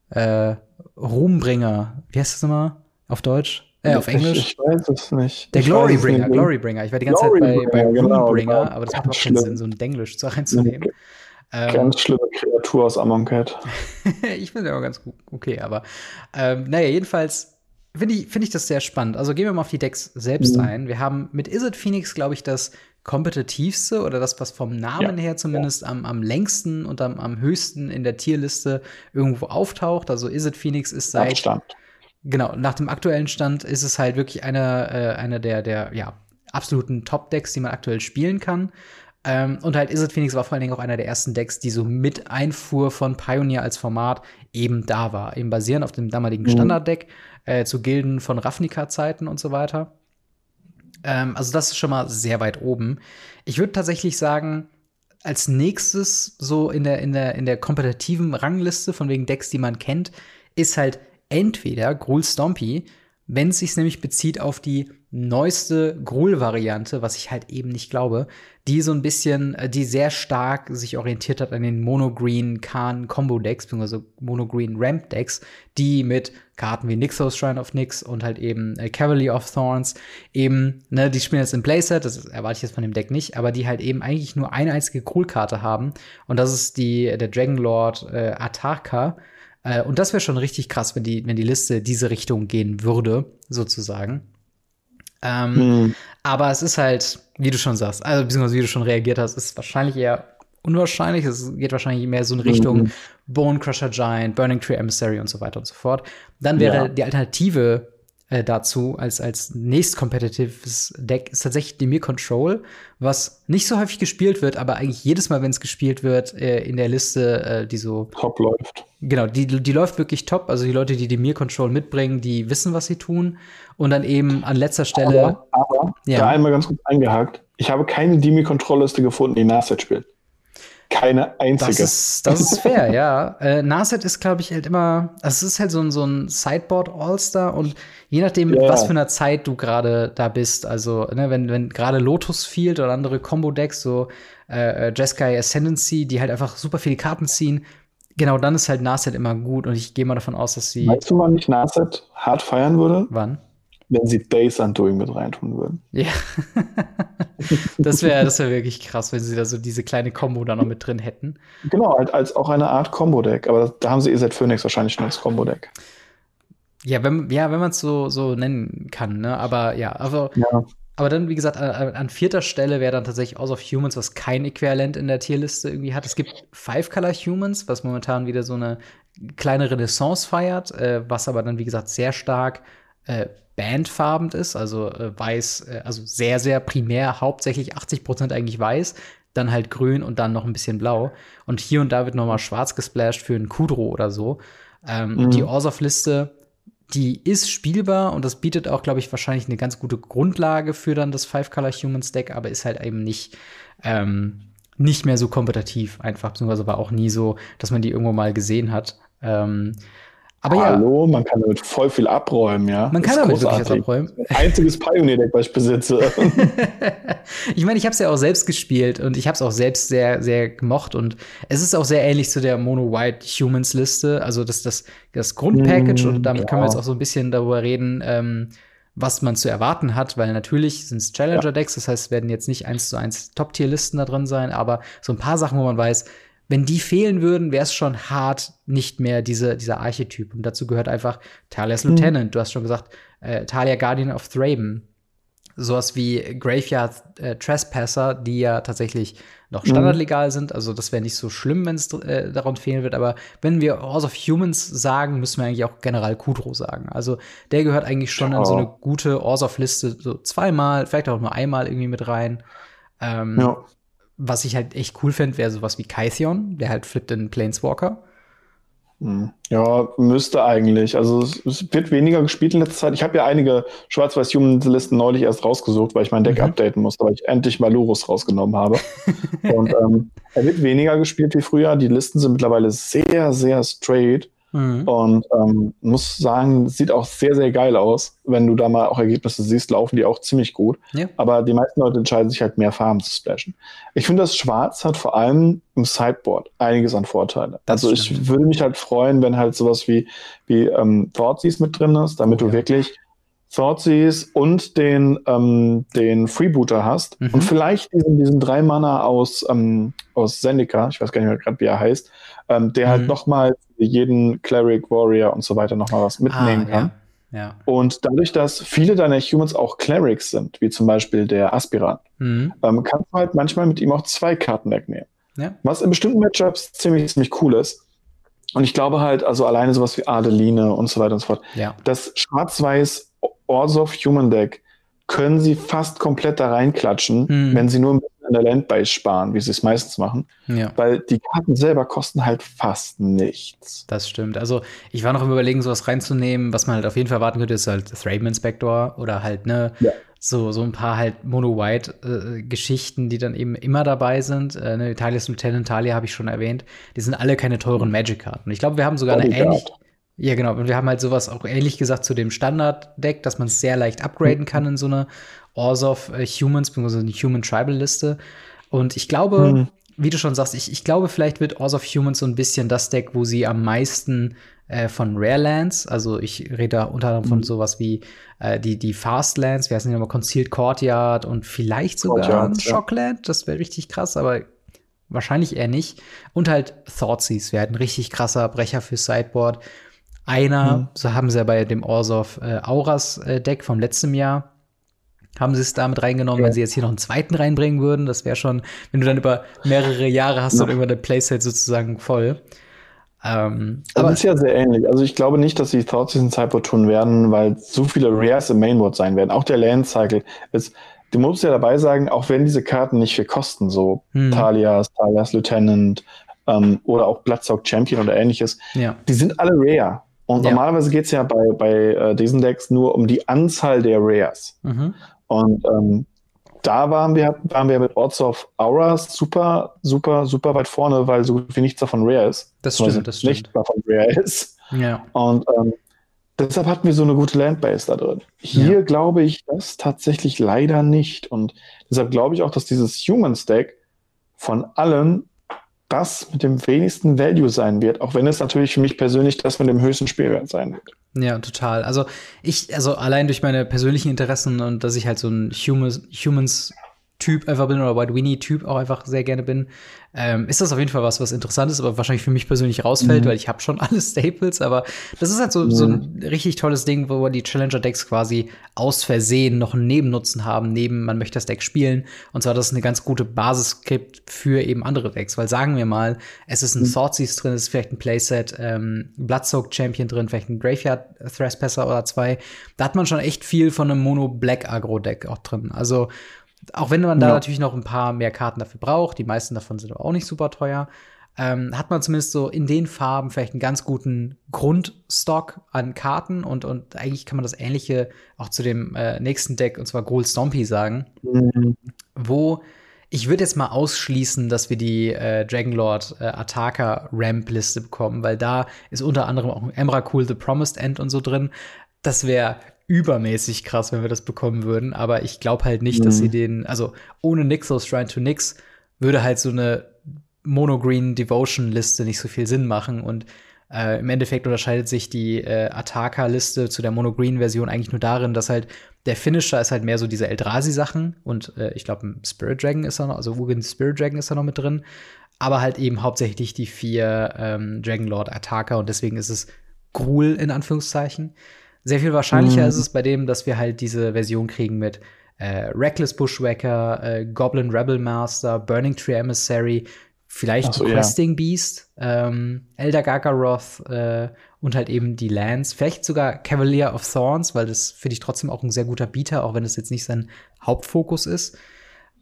Äh, Ruhmbringer. Wie heißt das nochmal? Auf Deutsch? Äh, auf Englisch? Ich, ich weiß es nicht. Der Glorybringer. Glorybringer. Ich war die ganze Zeit bei, bei Glorybringer, genau, genau. aber das macht auch keinen. Sinn, so ein Denglisch zu reinzunehmen. Ähm, Ganz schlimme Kreatur aus Amon Cat. ich finde ja auch ganz gut, okay, aber ähm, naja, jedenfalls finde ich, finde ich das sehr spannend. Also gehen wir mal auf die Decks selbst Mhm. ein. Wir haben mit Izzet Phoenix, glaube ich, das kompetitivste oder das, was vom Namen Ja, her zumindest am, am längsten und am, am höchsten in der Tierliste irgendwo auftaucht. Also Izzet Phoenix ist seit Abstand. Genau, nach dem aktuellen Stand ist es halt wirklich einer äh, einer der, der ja, absoluten Top-Decks, die man aktuell spielen kann. Ähm, und halt Izzet Phoenix war vor allen Dingen auch einer der ersten Decks, die so mit Einfuhr von Pioneer als Format eben da war. Eben basierend auf dem damaligen Mhm. Standarddeck äh, zu Gilden von Ravnica-Zeiten und so weiter. Ähm, also das ist schon mal sehr weit oben. Ich würde tatsächlich sagen, als nächstes so in der, in der, in der kompetitiven Rangliste von wegen Decks, die man kennt, ist halt entweder Gruul Stompy, wenn es sich nämlich bezieht auf die neueste Gruul-Variante, was ich halt eben nicht glaube, die so ein bisschen, äh, die sehr stark sich orientiert hat an den Mono-Green Khan Combo Decks, beziehungsweise Mono-Green Ramp Decks, die mit Karten wie Nixos Shrine of Nyx und halt eben äh, Cavalier of Thorns eben, ne, die spielen jetzt im Playset, das erwarte ich jetzt von dem Deck nicht, aber die halt eben eigentlich nur eine einzige Gruul-Karte haben und das ist die, der Dragonlord äh, Atarka. Äh, und das wäre schon richtig krass, wenn die, wenn die Liste diese Richtung gehen würde, sozusagen. Ähm, Hm. aber es ist halt, wie du schon sagst, also beziehungsweise wie du schon reagiert hast, ist wahrscheinlich eher unwahrscheinlich. Es geht wahrscheinlich mehr so in Richtung Mhm. Bone Crusher Giant, Burning Tree Emissary und so weiter und so fort. Dann wäre Ja. die Alternative äh, dazu als, als nächst competitives Deck ist tatsächlich Demir Control, was nicht so häufig gespielt wird, aber eigentlich jedes Mal, wenn es gespielt wird, äh, in der Liste, äh, die so Top läuft. Genau, die, die läuft wirklich top. Also die Leute, die die Mir Control mitbringen, die wissen, was sie tun. Und dann eben an letzter Stelle. Aber, aber Ja. da einmal ganz kurz eingehakt. Ich habe keine Demi-Kontrollliste gefunden, die Narset spielt. Keine einzige. Das ist, das ist fair, ja. Äh, Narset ist, glaube ich, halt immer, also es ist halt so ein, so ein Sideboard All-Star und je nachdem, mit Ja. was für einer Zeit du gerade da bist, also, ne, wenn, wenn gerade Lotus Field oder andere Combo-Decks, so äh, Jeskai Ascendancy, die halt einfach super viele Karten ziehen, genau dann ist halt Narset immer gut und ich gehe mal davon aus, dass sie. Weißt du, wann ich Narset hart feiern würde? Wann? Wenn sie Days Undoing mit reintun würden. Ja. das wäre das wär wirklich krass, wenn sie da so diese kleine Combo da noch mit drin hätten. Genau, halt als auch eine Art Combo-Deck. Aber da haben sie EZ Phoenix wahrscheinlich schon als Combo-Deck. Ja, wenn, ja, wenn man es so, so nennen kann, ne? Aber ja, also, Ja. aber dann, wie gesagt, an, an vierter Stelle wäre dann tatsächlich House of Humans, was kein Äquivalent in der Tierliste irgendwie hat. Es gibt Five Color Humans, was momentan wieder so eine kleine Renaissance feiert, äh, was aber dann, wie gesagt, sehr stark äh, bandfarbend ist, also äh, weiß, äh, also sehr, sehr primär, hauptsächlich 80% eigentlich weiß, dann halt grün und dann noch ein bisschen blau. Und hier und da wird noch mal schwarz gesplasht für einen Kudro oder so. Ähm, Mhm. Die Orsov-Liste, die ist spielbar und das bietet auch, glaube ich, wahrscheinlich eine ganz gute Grundlage für dann das Five-Color-Humans-Deck, aber ist halt eben nicht, ähm, nicht mehr so kompetitiv einfach, beziehungsweise war auch nie so, dass man die irgendwo mal gesehen hat. Ähm, aber ja, Hallo, man kann damit voll viel abräumen, ja. man kann damit wirklich was großartig. abräumen. Einziges Pioneer-Deck, was ich besitze. ich meine, ich habe es ja auch selbst gespielt und ich habe es auch selbst sehr, sehr gemocht und es ist auch sehr ähnlich zu der Mono White Humans Liste, also das, das, das Grundpackage Mm, und damit können wir ja. jetzt auch so ein bisschen darüber reden, ähm, was man zu erwarten hat, weil natürlich sind es Challenger-Decks, das heißt, es werden jetzt nicht eins zu eins Top-Tier-Listen da drin sein, aber so ein paar Sachen, wo man weiß, wenn die fehlen würden, wäre es schon hart, nicht mehr diese, dieser Archetyp. Und dazu gehört einfach Talia's mhm. Lieutenant. Du hast schon gesagt, äh, Talia Guardian of Thraben. Sowas wie Graveyard äh, Trespasser, die ja tatsächlich noch mhm. standardlegal mhm. sind. Also das wäre nicht so schlimm, wenn es äh, daran fehlen wird. Aber wenn wir House of Humans sagen, müssen wir eigentlich auch General Kudro sagen. Also der gehört eigentlich schon ja. in so eine gute House of Liste so zweimal, vielleicht auch nur einmal irgendwie mit rein. Ähm, ja. Was ich halt echt cool fände, wäre sowas wie Kytheon, der halt flippt in Planeswalker. Hm. Ja, müsste eigentlich. Also es wird weniger gespielt in letzter Zeit. Ich habe ja einige Schwarz-Weiß-Human-Listen neulich erst rausgesucht, weil ich mein Deck mhm. updaten musste, weil ich endlich mal Lurus rausgenommen habe. Und ähm, er wird weniger gespielt wie früher. Die Listen sind mittlerweile sehr, sehr straight. Mhm. Und ähm, muss sagen, sieht auch sehr, sehr geil aus. Wenn du da mal auch Ergebnisse siehst, laufen die auch ziemlich gut. Ja. Aber die meisten Leute entscheiden sich halt mehr Farben zu splashen. Ich finde, das Schwarz hat vor allem im Sideboard einiges an Vorteile. Das also stimmt. ich würde mich halt freuen, wenn halt sowas wie, wie ähm, Thoughtseize mit drin ist, damit oh, du ja. wirklich Thoughtseize und den, ähm, den Freebooter hast mhm. und vielleicht diesen, diesen drei Mana aus, ähm, aus Zendika, ich weiß gar nicht mehr gerade, wie er heißt, ähm, der halt mhm. halt nochmal jeden Cleric, Warrior und so weiter nochmal was mitnehmen ah, kann. Ja. ja. Und dadurch, dass viele deiner Humans auch Clerics sind, wie zum Beispiel der Aspirant, mhm. ähm, kannst du halt manchmal mit ihm auch zwei Karten wegnehmen. Ja. Was in bestimmten Matchups ziemlich, ziemlich cool ist. Und ich glaube halt, also alleine sowas wie Adeline und so weiter und so fort, das schwarz-weiß Orzov Human Deck können sie fast komplett da reinklatschen, mhm. wenn sie nur ein an der Landbase sparen, wie sie es meistens machen. Ja. Weil die Karten selber kosten halt fast nichts. Das stimmt. Also ich war noch im Überlegen, sowas reinzunehmen, was man halt auf jeden Fall erwarten könnte, ist halt Thraben Inspector oder halt, ne, ja. so, so ein paar halt Mono-White-Geschichten, äh, die dann eben immer dabei sind. Äh, ne, Italias Lieutenant Talia habe ich schon erwähnt. Die sind alle keine teuren Magic-Karten. Ich glaube, wir haben sogar eine ähnliche ja, genau. Und wir haben halt sowas auch ähnlich gesagt zu dem Standard-Deck, dass man es sehr leicht upgraden kann in so eine Orzov äh, Humans, beziehungsweise eine Human Tribal-Liste. Und ich glaube, mhm. wie du schon sagst, ich, ich glaube, vielleicht wird Orzov Humans so ein bisschen das Deck, wo sie am meisten äh, von Rare Lands, also ich rede da unter anderem von mhm. sowas wie äh, die, die Fast Lands, wie heißen die nochmal, Concealed Courtyard und vielleicht sogar Courtyard, Shockland, ja. das wäre richtig krass, aber wahrscheinlich eher nicht. Und halt Thoughtseize wäre halt ein richtig krasser Brecher für Sideboard. Einer, mhm. so haben sie ja bei dem Orsov äh, Auras äh, Deck vom letzten Jahr, haben sie es damit reingenommen, ja. wenn sie jetzt hier noch einen zweiten reinbringen würden. Das wäre schon, wenn du dann über mehrere Jahre hast, dann irgendwann dein Playset sozusagen voll. Ähm, aber das ist ja sehr ähnlich. Also ich glaube nicht, dass sie Thoughts diesen Sideboard tun werden, weil so viele Rares im Mainboard sein werden. Auch der Land Cycle ist, du musst ja dabei sagen, auch wenn diese Karten nicht viel kosten, so hm. Talias, Talias Lieutenant ähm, oder auch Bloodsock Champion oder ähnliches, ja. die sind alle rare. Und ja. normalerweise geht es ja bei, bei äh, diesen Decks nur um die Anzahl der Rares. Mhm. Und ähm, da waren wir, waren wir mit Odds of Auras super, super, super weit vorne, weil so gut wie nichts davon rare ist. Das stimmt, das stimmt. Nicht davon rare ist. Ja. Und ähm, deshalb hatten wir so eine gute Landbase da drin. Hier ja. glaube ich das tatsächlich leider nicht. Und deshalb glaube ich auch, dass dieses Humans Deck von allen das mit dem wenigsten Value sein wird, auch wenn es natürlich für mich persönlich das mit dem höchsten Spielwert sein wird. Ja, total. Also ich, also allein durch meine persönlichen Interessen und dass ich halt so ein Humans, Humans Typ einfach bin oder White Winnie Typ auch einfach sehr gerne bin, ähm, ist das auf jeden Fall was, was interessant ist, aber wahrscheinlich für mich persönlich rausfällt, mhm. weil ich habe schon alle Staples, aber das ist halt so, mhm. so ein richtig tolles Ding, wo die Challenger Decks quasi aus Versehen noch einen Nebennutzen haben, neben man möchte das Deck spielen und zwar, dass es eine ganz gute Basis gibt für eben andere Decks, weil sagen wir mal, es ist ein mhm. Thoughtseize drin, es ist vielleicht ein Playset, ähm, Bloodsoaked Champion drin, vielleicht ein Graveyard Threspasser oder zwei, da hat man schon echt viel von einem Mono Black Agro Deck auch drin, also auch wenn man da ja. natürlich noch ein paar mehr Karten dafür braucht, die meisten davon sind aber auch nicht super teuer, ähm, hat man zumindest so in den Farben vielleicht einen ganz guten Grundstock an Karten und, und eigentlich kann man das Ähnliche auch zu dem äh, nächsten Deck, und zwar Gold Stompy, sagen, mhm. wo ich würde jetzt mal ausschließen, dass wir die äh, Dragonlord äh, Ataka Ramp Liste bekommen, weil da ist unter anderem auch Emrakul The Promised End und so drin. Das wäre übermäßig krass, wenn wir das bekommen würden. Aber ich glaube halt nicht, mhm. dass sie mhm. den, also ohne Nixos Shrine to Nix würde halt so eine Monogreen Devotion Liste nicht so viel Sinn machen. Und Äh, Im Endeffekt unterscheidet sich die äh, Ataka-Liste zu der Mono-Green-Version eigentlich nur darin, dass halt der Finisher ist halt mehr so diese Eldrazi-Sachen und äh, ich glaube, Spirit Dragon ist da noch, also Ugin Spirit Dragon ist da noch mit drin, aber halt eben hauptsächlich die vier ähm, Dragonlord Ataka und deswegen ist es Gruul in Anführungszeichen. Sehr viel wahrscheinlicher mhm. ist es bei dem, dass wir halt diese Version kriegen mit äh, Reckless Bushwhacker, äh, Goblin Rebel Master, Burning Tree Emissary, vielleicht so, Questing ja. Beast, ähm, Elder Gargaroth äh, und halt eben die Lands. Vielleicht sogar Cavalier of Thorns, weil das finde ich trotzdem auch ein sehr guter Beater, auch wenn es jetzt nicht sein Hauptfokus ist.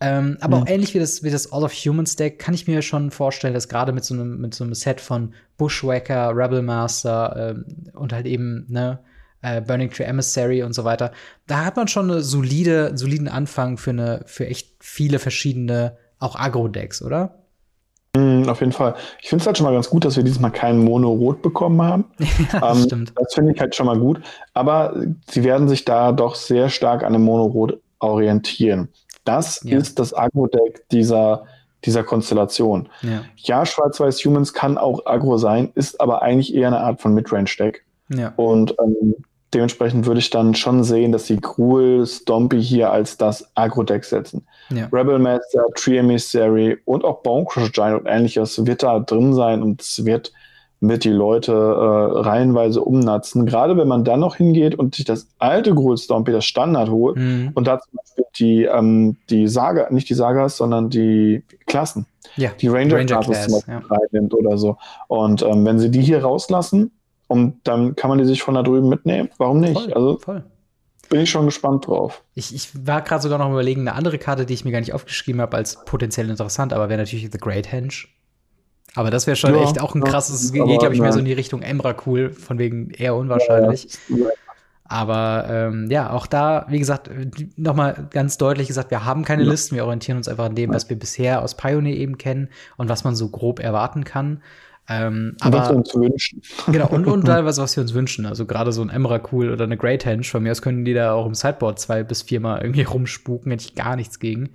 Ähm, aber mhm. auch ähnlich wie das, wie das All of Humans Deck kann ich mir schon vorstellen, dass gerade mit so einem mit so einem Set von Bushwhacker, Rebel Master ähm, und halt eben ne äh, Burning Tree Emissary und so weiter, da hat man schon eine solide soliden Anfang für eine für echt viele verschiedene auch Agro-Decks, oder? Mm, auf jeden Fall. Ich finde es halt schon mal ganz gut, dass wir dieses Mal keinen Mono-Rot bekommen haben. ja, ähm, stimmt. Das finde ich halt schon mal gut. Aber sie werden sich da doch sehr stark an dem Mono-Rot orientieren. Das ja. ist das Agro-Deck dieser, dieser Konstellation. Ja, ja Schwarz-Weiß Humans kann auch Agro sein, ist aber eigentlich eher eine Art von Midrange-Deck. Ja. Und ähm, dementsprechend würde ich dann schon sehen, dass sie Gruul Stompy hier als das Agro-Deck setzen. Ja. Rebel Master, Tree Emissary und auch Bonecrusher Giant und ähnliches wird da drin sein und es wird mit die Leute äh, reihenweise umnatzen. Gerade wenn man dann noch hingeht und sich das alte Gruul Stompy, das Standard holt mhm. und da zum Beispiel die, ähm, die Saga, nicht die Sagas, sondern die Klassen. Ja. Die Ranger, Ranger Classes Class, ja. reinnimmt oder so. Und ähm, wenn sie die hier rauslassen, und dann kann man die sich von da drüben mitnehmen. Warum nicht? Voll, also voll. bin ich schon gespannt drauf. Ich, ich war gerade sogar noch überlegen, eine andere Karte, die ich mir gar nicht aufgeschrieben habe, als potenziell interessant, aber wäre natürlich The Great Henge. Aber das wäre schon ja, echt auch ein krasses, ja, geht, glaube ich, mehr so in die Richtung Emra cool, von wegen eher unwahrscheinlich. Ja, aber ähm, ja, auch da, wie gesagt, nochmal ganz deutlich gesagt, wir haben keine Listen, wir orientieren uns einfach an dem, was wir bisher aus Pioneer eben kennen und was man so grob erwarten kann. Ähm, aber, was wir uns wünschen. Genau, und, und teilweise, was wir uns wünschen. Also gerade so ein Emrakul oder eine Great Henge, von mir aus können die da auch im Sideboard zwei bis viermal irgendwie rumspuken, hätte ich gar nichts gegen.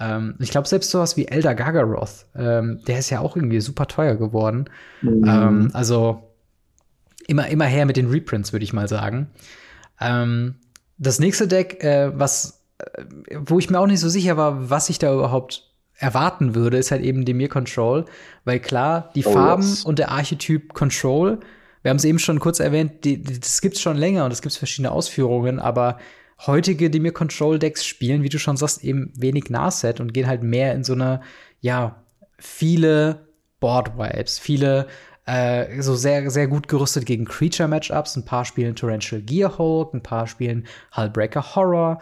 Ähm, ich glaube, selbst sowas wie Elder Gagaroth, ähm, der ist ja auch irgendwie super teuer geworden. Mhm. Ähm, also immer, immer her mit den Reprints, würde ich mal sagen. Ähm, das nächste Deck, äh, was, äh, wo ich mir auch nicht so sicher war, was ich da überhaupt erwarten würde, ist halt eben Demir Control, weil klar, die oh, Farben yes. und der Archetyp Control, wir haben es eben schon kurz erwähnt, die, das gibt's schon länger und es gibt verschiedene Ausführungen, aber heutige Demir Control Decks spielen, wie du schon sagst, eben wenig Nahset und gehen halt mehr in so eine, ja, viele Board Vibes, viele äh, so sehr, sehr gut gerüstet gegen Creature Matchups. Ein paar spielen Torrential Gearhold, ein paar spielen Hullbreaker Horror.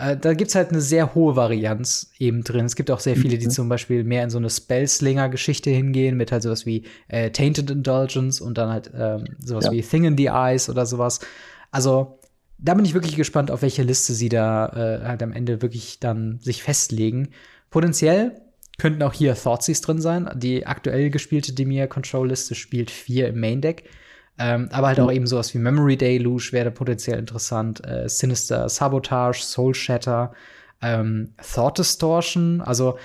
Äh, da gibt es halt eine sehr hohe Varianz eben drin. Es gibt auch sehr viele, die mhm. zum Beispiel mehr in so eine Spellslinger-Geschichte hingehen, mit halt sowas wie äh, Tainted Indulgence und dann halt ähm, sowas ja. wie Thing in the Eyes oder sowas. Also, da bin ich wirklich gespannt, auf welche Liste sie da äh, halt am Ende wirklich dann sich festlegen. Potenziell könnten auch hier Thoughtseize drin sein. Die aktuell gespielte Demir Control Liste spielt vier im Main Deck. Ähm, aber halt auch eben sowas wie Memory Deluge wäre potenziell interessant. Äh, Sinister Sabotage, Soul Shatter, ähm, Thought Distortion, also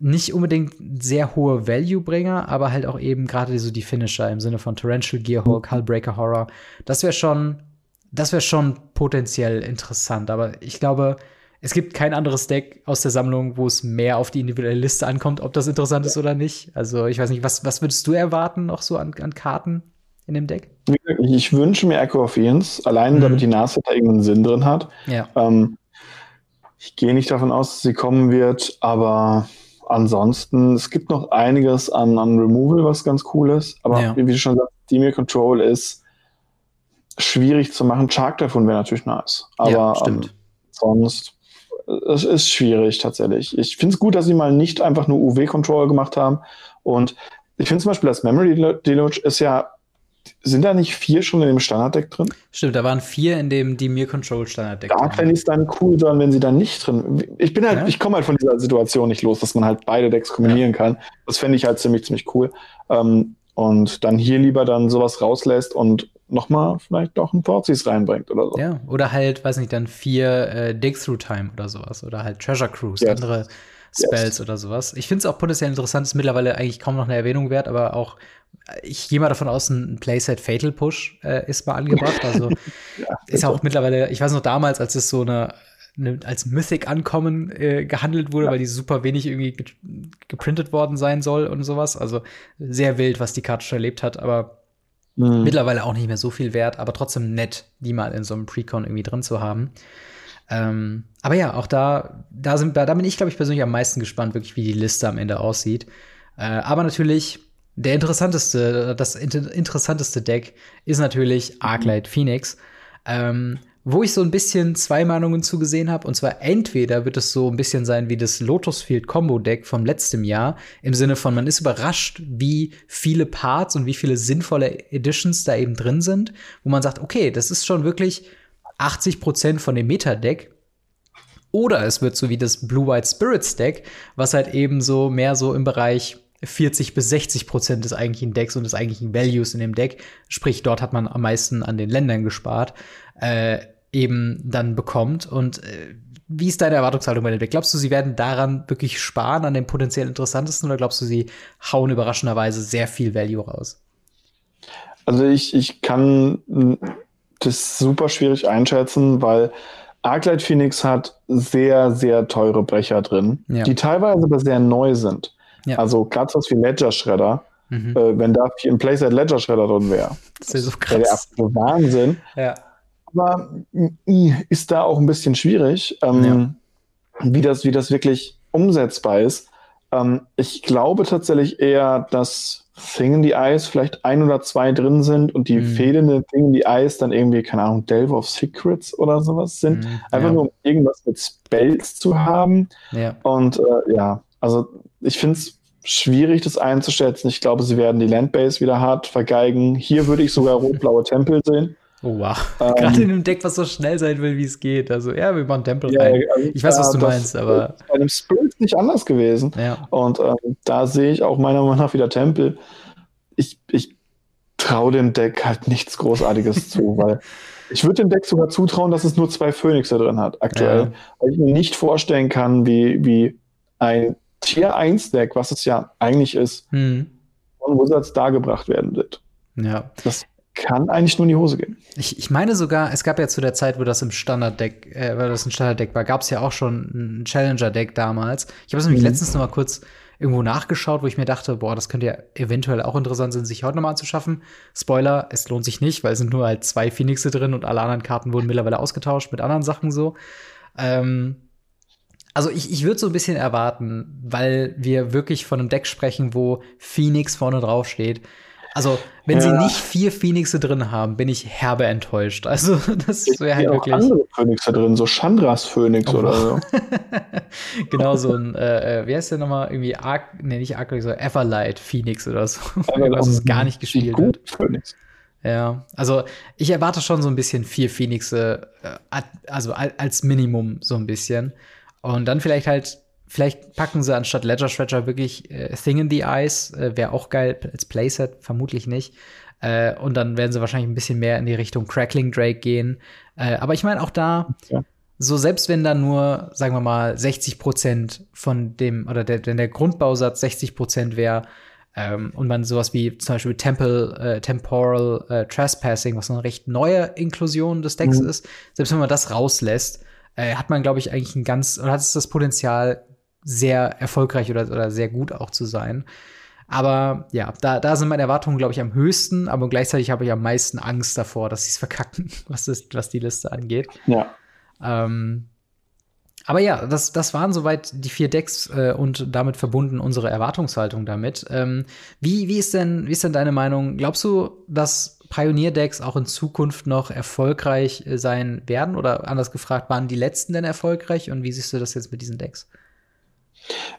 nicht unbedingt sehr hohe Value-Bringer, aber halt auch eben gerade so die Finisher im Sinne von Torrential Gearhulk, mhm. Hullbreaker Horror. Das wäre schon, das wäre schon potenziell interessant. Aber ich glaube, es gibt kein anderes Deck aus der Sammlung, wo es mehr auf die individuelle Liste ankommt, ob das interessant ist oder nicht. Also ich weiß nicht, was, was würdest du erwarten noch so an, an Karten? In dem Deck? Ich wünsche mir Echo of Fiends, allein mhm. damit die Nase da irgendeinen Sinn drin hat. Ja. Ähm, ich gehe nicht davon aus, dass sie kommen wird, aber ansonsten, es gibt noch einiges an, an Removal, was ganz cool ist. Aber ja. wie, wie du schon sagst, Demir Control ist schwierig zu machen. Shark davon wäre natürlich nice. Aber ja, ähm, sonst es ist schwierig tatsächlich. Ich finde es gut, dass sie mal nicht einfach nur UW-Control gemacht haben. Und ich finde zum Beispiel, das Memory Deluge ist ja sind da nicht vier schon in dem Standarddeck drin? Stimmt, da waren vier in dem Demir Control Standarddeck. Da fände ich es dann cool, dann, wenn sie dann nicht drin. Ich bin halt, ja? ich komme halt von dieser Situation nicht los, dass man halt beide Decks kombinieren ja. kann. Das fände ich halt ziemlich, ziemlich cool. Ähm, und dann hier lieber dann sowas rauslässt und nochmal vielleicht doch ein Thoughtseize reinbringt oder so. Ja, oder halt, weiß nicht, dann vier äh, Dig Through Time oder sowas. Oder halt Treasure Cruise, yes. andere Spells yes. oder sowas. Ich finde es auch potenziell interessant, ist mittlerweile eigentlich kaum noch eine Erwähnung wert, aber auch ich gehe mal davon aus, ein Playset Fatal Push äh, ist mal angebracht. Also ja, ist auch mittlerweile, ich weiß noch damals, als es so eine, eine als Mythic Ankommen äh, gehandelt wurde, ja. weil die super wenig irgendwie ge geprintet worden sein soll und sowas. Also sehr wild, was die Karte schon erlebt hat, aber mhm. mittlerweile auch nicht mehr so viel wert, aber trotzdem nett, die mal in so einem Precon irgendwie drin zu haben. Ähm, aber ja, auch da, da, sind, da, da bin ich, glaube ich, persönlich am meisten gespannt, wirklich, wie die Liste am Ende aussieht. Äh, aber natürlich, der interessanteste, das inter interessanteste Deck ist natürlich Arclight Phoenix. Ähm, wo ich so ein bisschen zwei Meinungen zugesehen habe. Und zwar entweder wird es so ein bisschen sein wie das Lotus Field Combo Deck vom letzten Jahr. Im Sinne von, man ist überrascht, wie viele Parts und wie viele sinnvolle Editions da eben drin sind. Wo man sagt, okay, das ist schon wirklich 80 Prozent von dem Meta-Deck. Oder es wird so wie das Blue-White Spirits Deck, was halt eben so mehr so im Bereich 40 bis 60 Prozent des eigentlichen Decks und des eigentlichen Values in dem Deck, sprich dort hat man am meisten an den Ländern gespart, äh, eben dann bekommt. Und äh, wie ist deine Erwartungshaltung bei dem Deck? Glaubst du, sie werden daran wirklich sparen, an dem potenziell interessantesten, oder glaubst du, sie hauen überraschenderweise sehr viel Value raus? Also ich, ich kann das super schwierig einschätzen, weil Arclight Phoenix hat sehr, sehr teure Brecher drin, ja. die teilweise aber sehr neu sind. Ja. Also gerade was wie Ledger Shredder, mhm. äh, wenn da ein Playset Ledger Shredder drin wäre. Das wäre so krass. Der absolute Wahnsinn. Ja. Aber ist da auch ein bisschen schwierig, ähm, wie, das, wie das wirklich umsetzbar ist. Ähm, ich glaube tatsächlich eher, dass Thing in the Eyes vielleicht ein oder zwei drin sind und die mhm. fehlenden Thing in the Eyes dann irgendwie, keine Ahnung, Delve of Secrets oder sowas sind. Mhm, Einfach ja. nur um irgendwas mit Spells zu haben. Ja. Und äh, ja, also ich finde es schwierig, das einzuschätzen. Ich glaube, sie werden die Landbase wieder hart vergeigen. Hier würde ich sogar rot-blaue Tempel sehen. Oh wow. Ähm, Gerade in einem Deck, was so schnell sein will, wie es geht. Also, ja, wir machen Tempel ja, rein. Also, ich weiß, was du meinst, aber. Bei dem Spirit nicht anders gewesen. Ja. Und ähm, da sehe ich auch meiner Meinung nach wieder Tempel. Ich, ich traue dem Deck halt nichts Großartiges zu, weil ich würde dem Deck sogar zutrauen, dass es nur zwei Phönixe drin hat, aktuell. Ja. Weil ich mir nicht vorstellen kann, wie, wie ein Tier 1 Deck, was es ja eigentlich ist, hm. von Wizards dargebracht werden wird. Ja. Das kann eigentlich nur in die Hose gehen. Ich, ich meine sogar, es gab ja zu der Zeit, wo das im Standarddeck, äh, weil das ein Standarddeck war, gab es ja auch schon ein Challenger-Deck damals. Ich habe es nämlich mhm. letztens noch mal kurz irgendwo nachgeschaut, wo ich mir dachte, boah, das könnte ja eventuell auch interessant sein, sich heute noch mal anzuschaffen. Spoiler, es lohnt sich nicht, weil es sind nur halt zwei Phoenixe drin und alle anderen Karten wurden mittlerweile ausgetauscht mit anderen Sachen so. Ähm, also ich, ich würde so ein bisschen erwarten, weil wir wirklich von einem Deck sprechen, wo Phoenix vorne drauf steht. Also, wenn ja. sie nicht vier Phoenixe drin haben, bin ich herbe enttäuscht. Also, das wäre halt wirklich. Auch andere Phönixe drin, so Chandras Phönix oh. oder so. genau, so ein, äh, äh, wie heißt der nochmal? Irgendwie Arc, nee, nicht Arc, so Everlight Phoenix oder so. was es gar nicht gespielt gut wird. Phoenix. Ja, also ich erwarte schon so ein bisschen vier Phoenixe, äh, also als Minimum so ein bisschen. Und dann vielleicht halt Vielleicht packen sie anstatt Ledger Stretcher wirklich äh, Thing in the Eyes, äh, wäre auch geil als Playset, vermutlich nicht. Äh, und dann werden sie wahrscheinlich ein bisschen mehr in die Richtung Crackling Drake gehen. Äh, aber ich meine auch da, ja. so selbst wenn da nur, sagen wir mal, 60 Prozent von dem, oder der, wenn der Grundbausatz 60 Prozent wäre, ähm, und man sowas wie zum Beispiel Temple, äh, Temporal äh, Trespassing, was eine recht neue Inklusion des Decks mhm. ist, selbst wenn man das rauslässt, äh, hat man, glaube ich, eigentlich ein ganz, oder hat es das Potenzial, sehr erfolgreich oder, oder sehr gut auch zu sein. Aber ja, da, da sind meine Erwartungen, glaube ich, am höchsten, aber gleichzeitig habe ich am meisten Angst davor, dass sie es verkacken, was, das, was die Liste angeht. Ja. Ähm, aber ja, das, das waren soweit die vier Decks äh, und damit verbunden unsere Erwartungshaltung damit. Ähm, wie, wie, ist denn, wie ist denn deine Meinung? Glaubst du, dass Pioneer-Decks auch in Zukunft noch erfolgreich äh, sein werden? Oder anders gefragt, waren die letzten denn erfolgreich? Und wie siehst du das jetzt mit diesen Decks?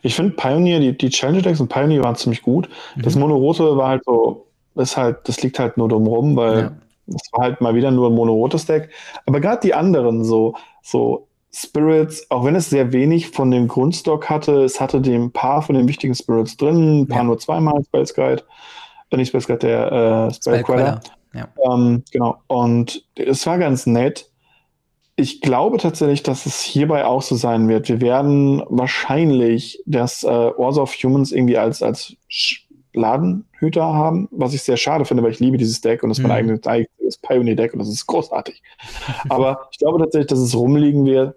Ich finde Pioneer, die, die Challenge Decks und Pioneer waren ziemlich gut. Mhm. Das Monorote war halt so, ist halt, das liegt halt nur dumm rum, weil ja. es war halt mal wieder nur ein monorotes Deck. Aber gerade die anderen, so, so Spirits, auch wenn es sehr wenig von dem Grundstock hatte, es hatte dem paar von den wichtigen Spirits drin, ein paar ja. nur zweimal Spells Guide, äh, nicht Spells Guide, der äh, Spell Queller. Ja. Ähm, genau. Und es war ganz nett ich glaube tatsächlich, dass es hierbei auch so sein wird. Wir werden wahrscheinlich das äh, Wars of Humans irgendwie als, als Ladenhüter haben, was ich sehr schade finde, weil ich liebe dieses Deck und das ist mein mhm. eigenes Pioneer-Deck und das ist großartig. Aber ich glaube tatsächlich, dass es rumliegen wird.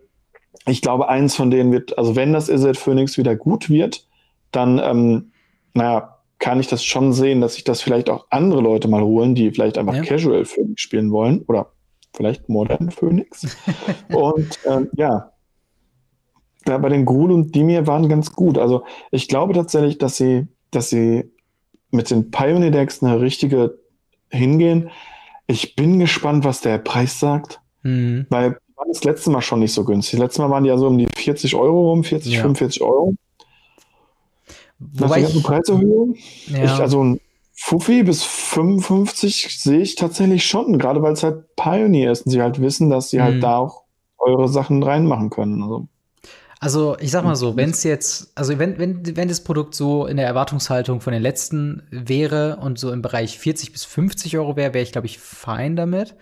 Ich glaube, eins von denen wird, also wenn das Izzet Phoenix wieder gut wird, dann, ähm, naja, kann ich das schon sehen, dass sich das vielleicht auch andere Leute mal holen, die vielleicht einfach ja. Casual Phoenix spielen wollen oder vielleicht Modern Phoenix. und ähm, ja, ja, bei den Grul und Dimir waren ganz gut. Also ich glaube tatsächlich, dass sie, dass sie mit den Pioneer Decks eine richtige hingehen. Ich bin gespannt, was der Preis sagt, mhm. weil war das letzte Mal schon nicht so günstig. Letztes Mal waren die ja so um die 40 Euro rum, 40, ja. 45 Euro. Wobei Nach der Preiserhöhung. Ja. Ich, also ein Fuffi bis 55 sehe ich tatsächlich schon, gerade weil es halt Pioneer ist und sie halt wissen, dass sie halt mhm. halt da auch eure Sachen reinmachen können. Also. Also ich sag mal so, wenn es jetzt, also wenn, wenn, wenn das Produkt so in der Erwartungshaltung von den letzten wäre und so im Bereich 40 bis 50 Euro wäre, wäre ich, glaube ich, fein damit.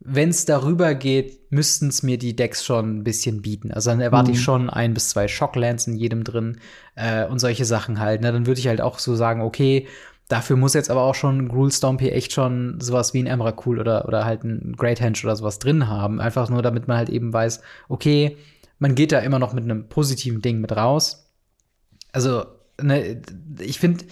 Wenn es darüber geht, müssten es mir die Decks schon ein bisschen bieten. Also dann erwarte mhm. ich schon ein bis zwei Shocklands in jedem drin äh, und solche Sachen halt. Ne? Dann würde ich halt auch so sagen, okay, Dafür muss jetzt aber auch schon Gruul Stompy echt schon sowas wie ein Emrakul oder, oder halt ein Great Henge oder sowas drin haben. Einfach nur, damit man halt eben weiß, okay, man geht da immer noch mit einem positiven Ding mit raus. Also, ne, ich finde,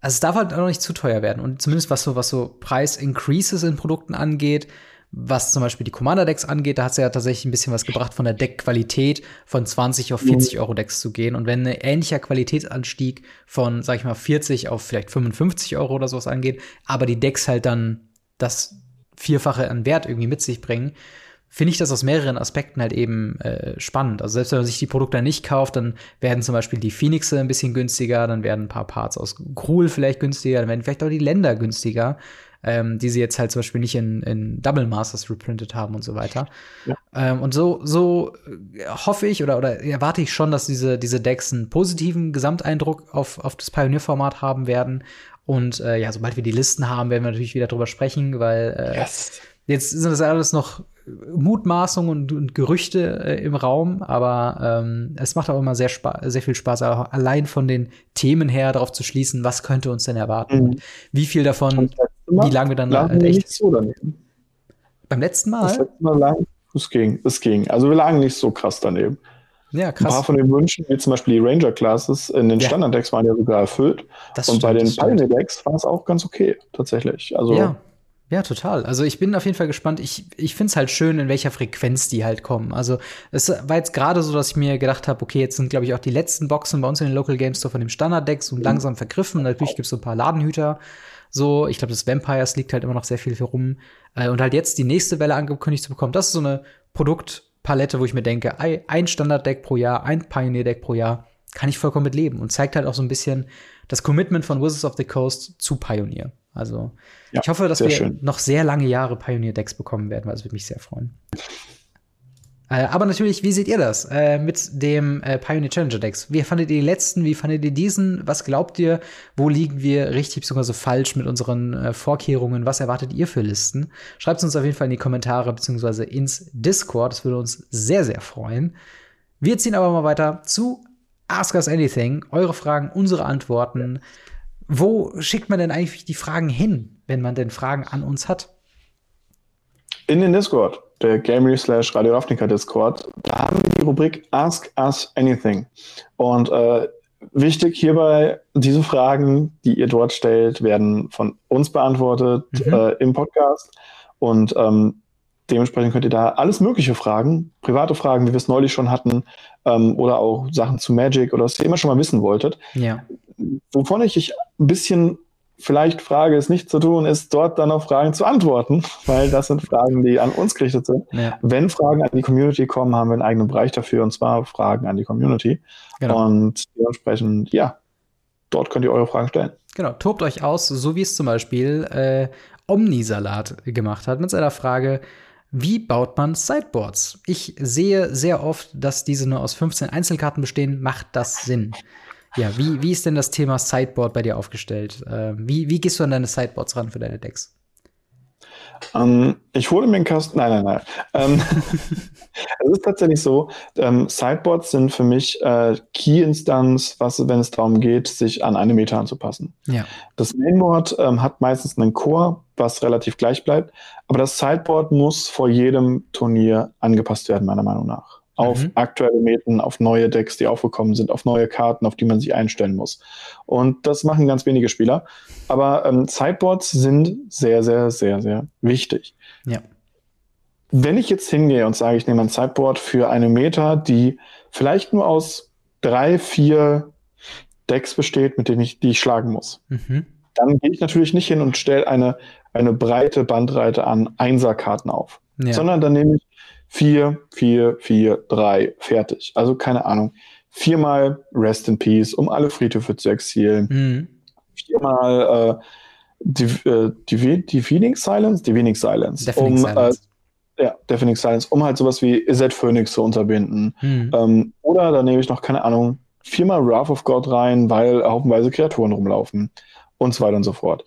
also es darf halt auch nicht zu teuer werden. Und zumindest was so, was so Preis-Increases in Produkten angeht, was zum Beispiel die Commander-Decks angeht, da hat es ja tatsächlich ein bisschen was gebracht, von der Deckqualität von 20 auf 40 Euro Decks zu gehen. Und wenn ein ähnlicher Qualitätsanstieg von, sag ich mal, 40 auf vielleicht 55 Euro oder sowas angeht, aber die Decks halt dann das Vierfache an Wert irgendwie mit sich bringen, finde ich das aus mehreren Aspekten halt eben äh, spannend. Also selbst wenn man sich die Produkte nicht kauft, dann werden zum Beispiel die Phoenixe ein bisschen günstiger, dann werden ein paar Parts aus Gruul vielleicht günstiger, dann werden vielleicht auch die Länder günstiger, ähm, die sie jetzt halt zum Beispiel nicht in, in Double Masters reprintet haben und so weiter. Ja. Ähm, und so, so äh, hoffe ich oder, oder erwarte ich schon, dass diese, diese Decks einen positiven Gesamteindruck auf, auf das Pioneer-Format haben werden. Und äh, ja, sobald wir die Listen haben, werden wir natürlich wieder drüber sprechen, weil äh, yes. jetzt sind das alles noch Mutmaßungen und, und Gerüchte äh, im Raum, aber ähm, es macht auch immer sehr, sehr viel Spaß, allein von den Themen her darauf zu schließen, was könnte uns denn erwarten. Mhm. Wie viel davon, wie lange wir dann halt echt. So daneben. Beim letzten Mal? Das letzte Mal lang, es ging, es ging. Also wir lagen nicht so krass daneben. Ja, krass. Ein paar von den Wünschen, wie zum Beispiel die Ranger-Classes in den ja. Standard-Decks waren ja sogar erfüllt. Das und stimmt, bei den Pioneer-Decks war es auch ganz okay, tatsächlich. Also ja. Ja, total. Also ich bin auf jeden Fall gespannt. Ich, ich finde es halt schön, in welcher Frequenz die halt kommen. Also es war jetzt gerade so, dass ich mir gedacht habe, okay, jetzt sind, glaube ich, auch die letzten Boxen bei uns in den Local Game Store von dem Standard-Deck so langsam vergriffen. Natürlich gibt es so ein paar Ladenhüter. So, ich glaube, das Vampires liegt halt immer noch sehr viel herum. Äh, und halt jetzt die nächste Welle angekündigt zu bekommen, das ist so eine Produktpalette, wo ich mir denke, ein Standard-Deck pro Jahr, ein Pioneer-Deck pro Jahr, kann ich vollkommen mit leben. Und zeigt halt auch so ein bisschen das Commitment von Wizards of the Coast zu Pioneer. Also ja, ich hoffe, dass wir schön. noch sehr lange Jahre Pioneer-Decks bekommen werden, weil es würde mich sehr freuen. Äh, aber natürlich, wie seht ihr das äh, mit dem äh, Pioneer Challenger Decks? Wie fandet ihr die letzten? Wie fandet ihr diesen? Was glaubt ihr? Wo liegen wir richtig bzw. falsch mit unseren äh, Vorkehrungen? Was erwartet ihr für Listen? Schreibt es uns auf jeden Fall in die Kommentare bzw. ins Discord. Das würde uns sehr, sehr freuen. Wir ziehen aber mal weiter zu Ask Us Anything. Eure Fragen, unsere Antworten. Wo schickt man denn eigentlich die Fragen hin, wenn man denn Fragen an uns hat? In den Discord, der Gamery slash Radio Ravnica Discord. Da haben wir die Rubrik Ask Us Anything. Und äh, wichtig hierbei, diese Fragen, die ihr dort stellt, werden von uns beantwortet mhm. äh, im Podcast. Und ähm, dementsprechend könnt ihr da alles Mögliche fragen, private Fragen, wie wir es neulich schon hatten, ähm, oder auch Sachen zu Magic oder was ihr immer schon mal wissen wolltet. Ja wovon ich dich ein bisschen vielleicht frage, es nicht zu tun, ist dort dann auf Fragen zu antworten, weil das sind Fragen, die an uns gerichtet sind. Ja. Wenn Fragen an die Community kommen, haben wir einen eigenen Bereich dafür, und zwar Fragen an die Community. Genau. Und dementsprechend, ja, dort könnt ihr eure Fragen stellen. Genau, tobt euch aus, so wie es zum Beispiel äh, Omnisalat gemacht hat mit seiner Frage, wie baut man Sideboards? Ich sehe sehr oft, dass diese nur aus 15 Einzelkarten bestehen. Macht das Sinn? Ja, wie, wie ist denn das Thema Sideboard bei dir aufgestellt? Äh, wie, wie gehst du an deine Sideboards ran für deine Decks? Ähm, ich hole mir einen Kasten. Nein, nein, nein. Ähm, es ist tatsächlich so, ähm, Sideboards sind für mich äh, Key-Instanz, was, wenn es darum geht, sich an eine Meta anzupassen. Ja. Das Mainboard ähm, hat meistens einen Core, was relativ gleich bleibt, aber das Sideboard muss vor jedem Turnier angepasst werden, meiner Meinung nach auf mhm. aktuelle Meten, auf neue Decks, die aufgekommen sind, auf neue Karten, auf die man sich einstellen muss. Und das machen ganz wenige Spieler. Aber ähm, Sideboards sind sehr, sehr, sehr, sehr wichtig. Ja. Wenn ich jetzt hingehe und sage, ich nehme ein Sideboard für eine Meta, die vielleicht nur aus drei, vier Decks besteht, mit denen ich, die ich schlagen muss, mhm. dann gehe ich natürlich nicht hin und stelle eine, eine breite Bandbreite an Einserkarten auf. Ja. Sondern dann nehme ich vier, vier, vier, drei, fertig. Also keine Ahnung. Viermal Rest in Peace, um alle Friedhöfe zu exilen. Mhm. Viermal äh, die, äh, die, die Feeding Silence, die Wenig Silence. Deafening um, Silence. Äh, ja, Deafening Silence, um halt sowas wie Z Phoenix zu unterbinden. Mhm. Ähm, oder da nehme ich noch, keine Ahnung, viermal Wrath of God rein, weil haufenweise Kreaturen rumlaufen. Und so weiter und so fort.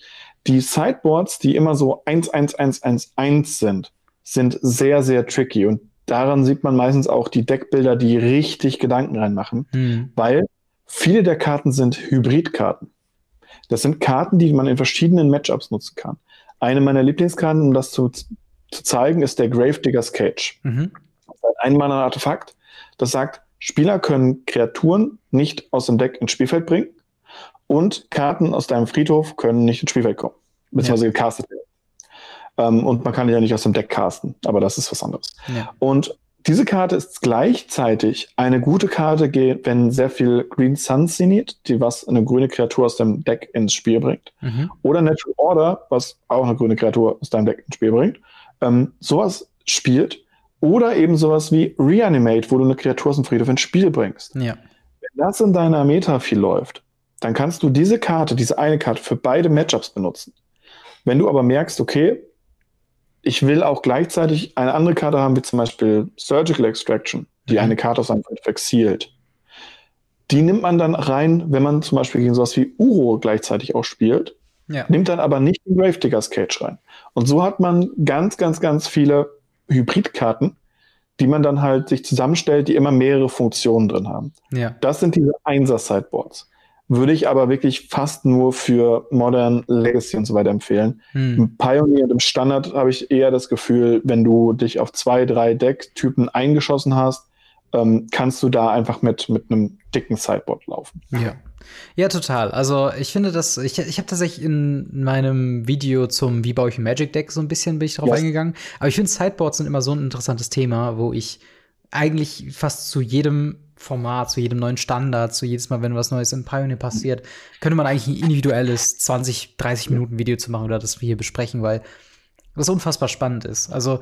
Die Sideboards, die immer so 1, 1, 1, 1, 1 sind, sind sehr, sehr tricky. Und daran sieht man meistens auch die Deckbilder, die richtig Gedanken reinmachen, mhm. weil viele der Karten sind Hybridkarten. Das sind Karten, die man in verschiedenen Matchups nutzen kann. Eine meiner Lieblingskarten, um das zu, zu zeigen, ist der Gravedigger's Cage. Mhm. ein Mana Artefakt, das sagt, Spieler können Kreaturen nicht aus dem Deck ins Spielfeld bringen und Karten aus deinem Friedhof können nicht ins Spielfeld kommen, beziehungsweise ja. gecastet werden. Ähm, und man kann die ja nicht aus dem Deck casten, aber das ist was anderes. Ja. Und diese Karte ist gleichzeitig eine gute Karte, wenn sehr viel Green Sun Zenith, die was eine grüne Kreatur aus dem Deck ins Spiel bringt. Mhm. Oder Natural Order, was auch eine grüne Kreatur aus deinem Deck ins Spiel bringt. Ähm, sowas spielt. Oder eben sowas wie Reanimate, wo du eine Kreatur aus dem Friedhof ins Spiel bringst. Ja. Wenn das in deiner Meta viel läuft, dann kannst du diese Karte, diese eine Karte für beide Matchups benutzen. Wenn du aber merkst, okay, ich will auch gleichzeitig eine andere Karte haben, wie zum Beispiel Surgical Extraction, die mhm. eine Karte aus einem Feld zielt. Die nimmt man dann rein, wenn man zum Beispiel gegen sowas wie Uro gleichzeitig auch spielt, ja. nimmt dann aber nicht den Gravediggers Cage rein. Und so hat man ganz, ganz, ganz viele Hybridkarten, die man dann halt sich zusammenstellt, die immer mehrere Funktionen drin haben. Ja. Das sind diese Einser-Sideboards würde ich aber wirklich fast nur für Modern Legacy und so weiter empfehlen. Hm. Im Pioneer und im Standard habe ich eher das Gefühl, wenn du dich auf zwei, drei Decktypen eingeschossen hast, ähm, kannst du da einfach mit, mit einem dicken Sideboard laufen. Ja. Ja, total. Also ich finde das, ich, ich habe tatsächlich in meinem Video zum Wie baue ich ein Magic Deck so ein bisschen bin ich drauf yes. eingegangen. Aber ich finde Sideboards sind immer so ein interessantes Thema, wo ich eigentlich fast zu jedem Format, zu jedem neuen Standard, zu jedes Mal, wenn was Neues in Pioneer passiert, könnte man eigentlich ein individuelles 20, 30 Minuten Video zu machen oder das wir hier besprechen, weil das unfassbar spannend ist. Also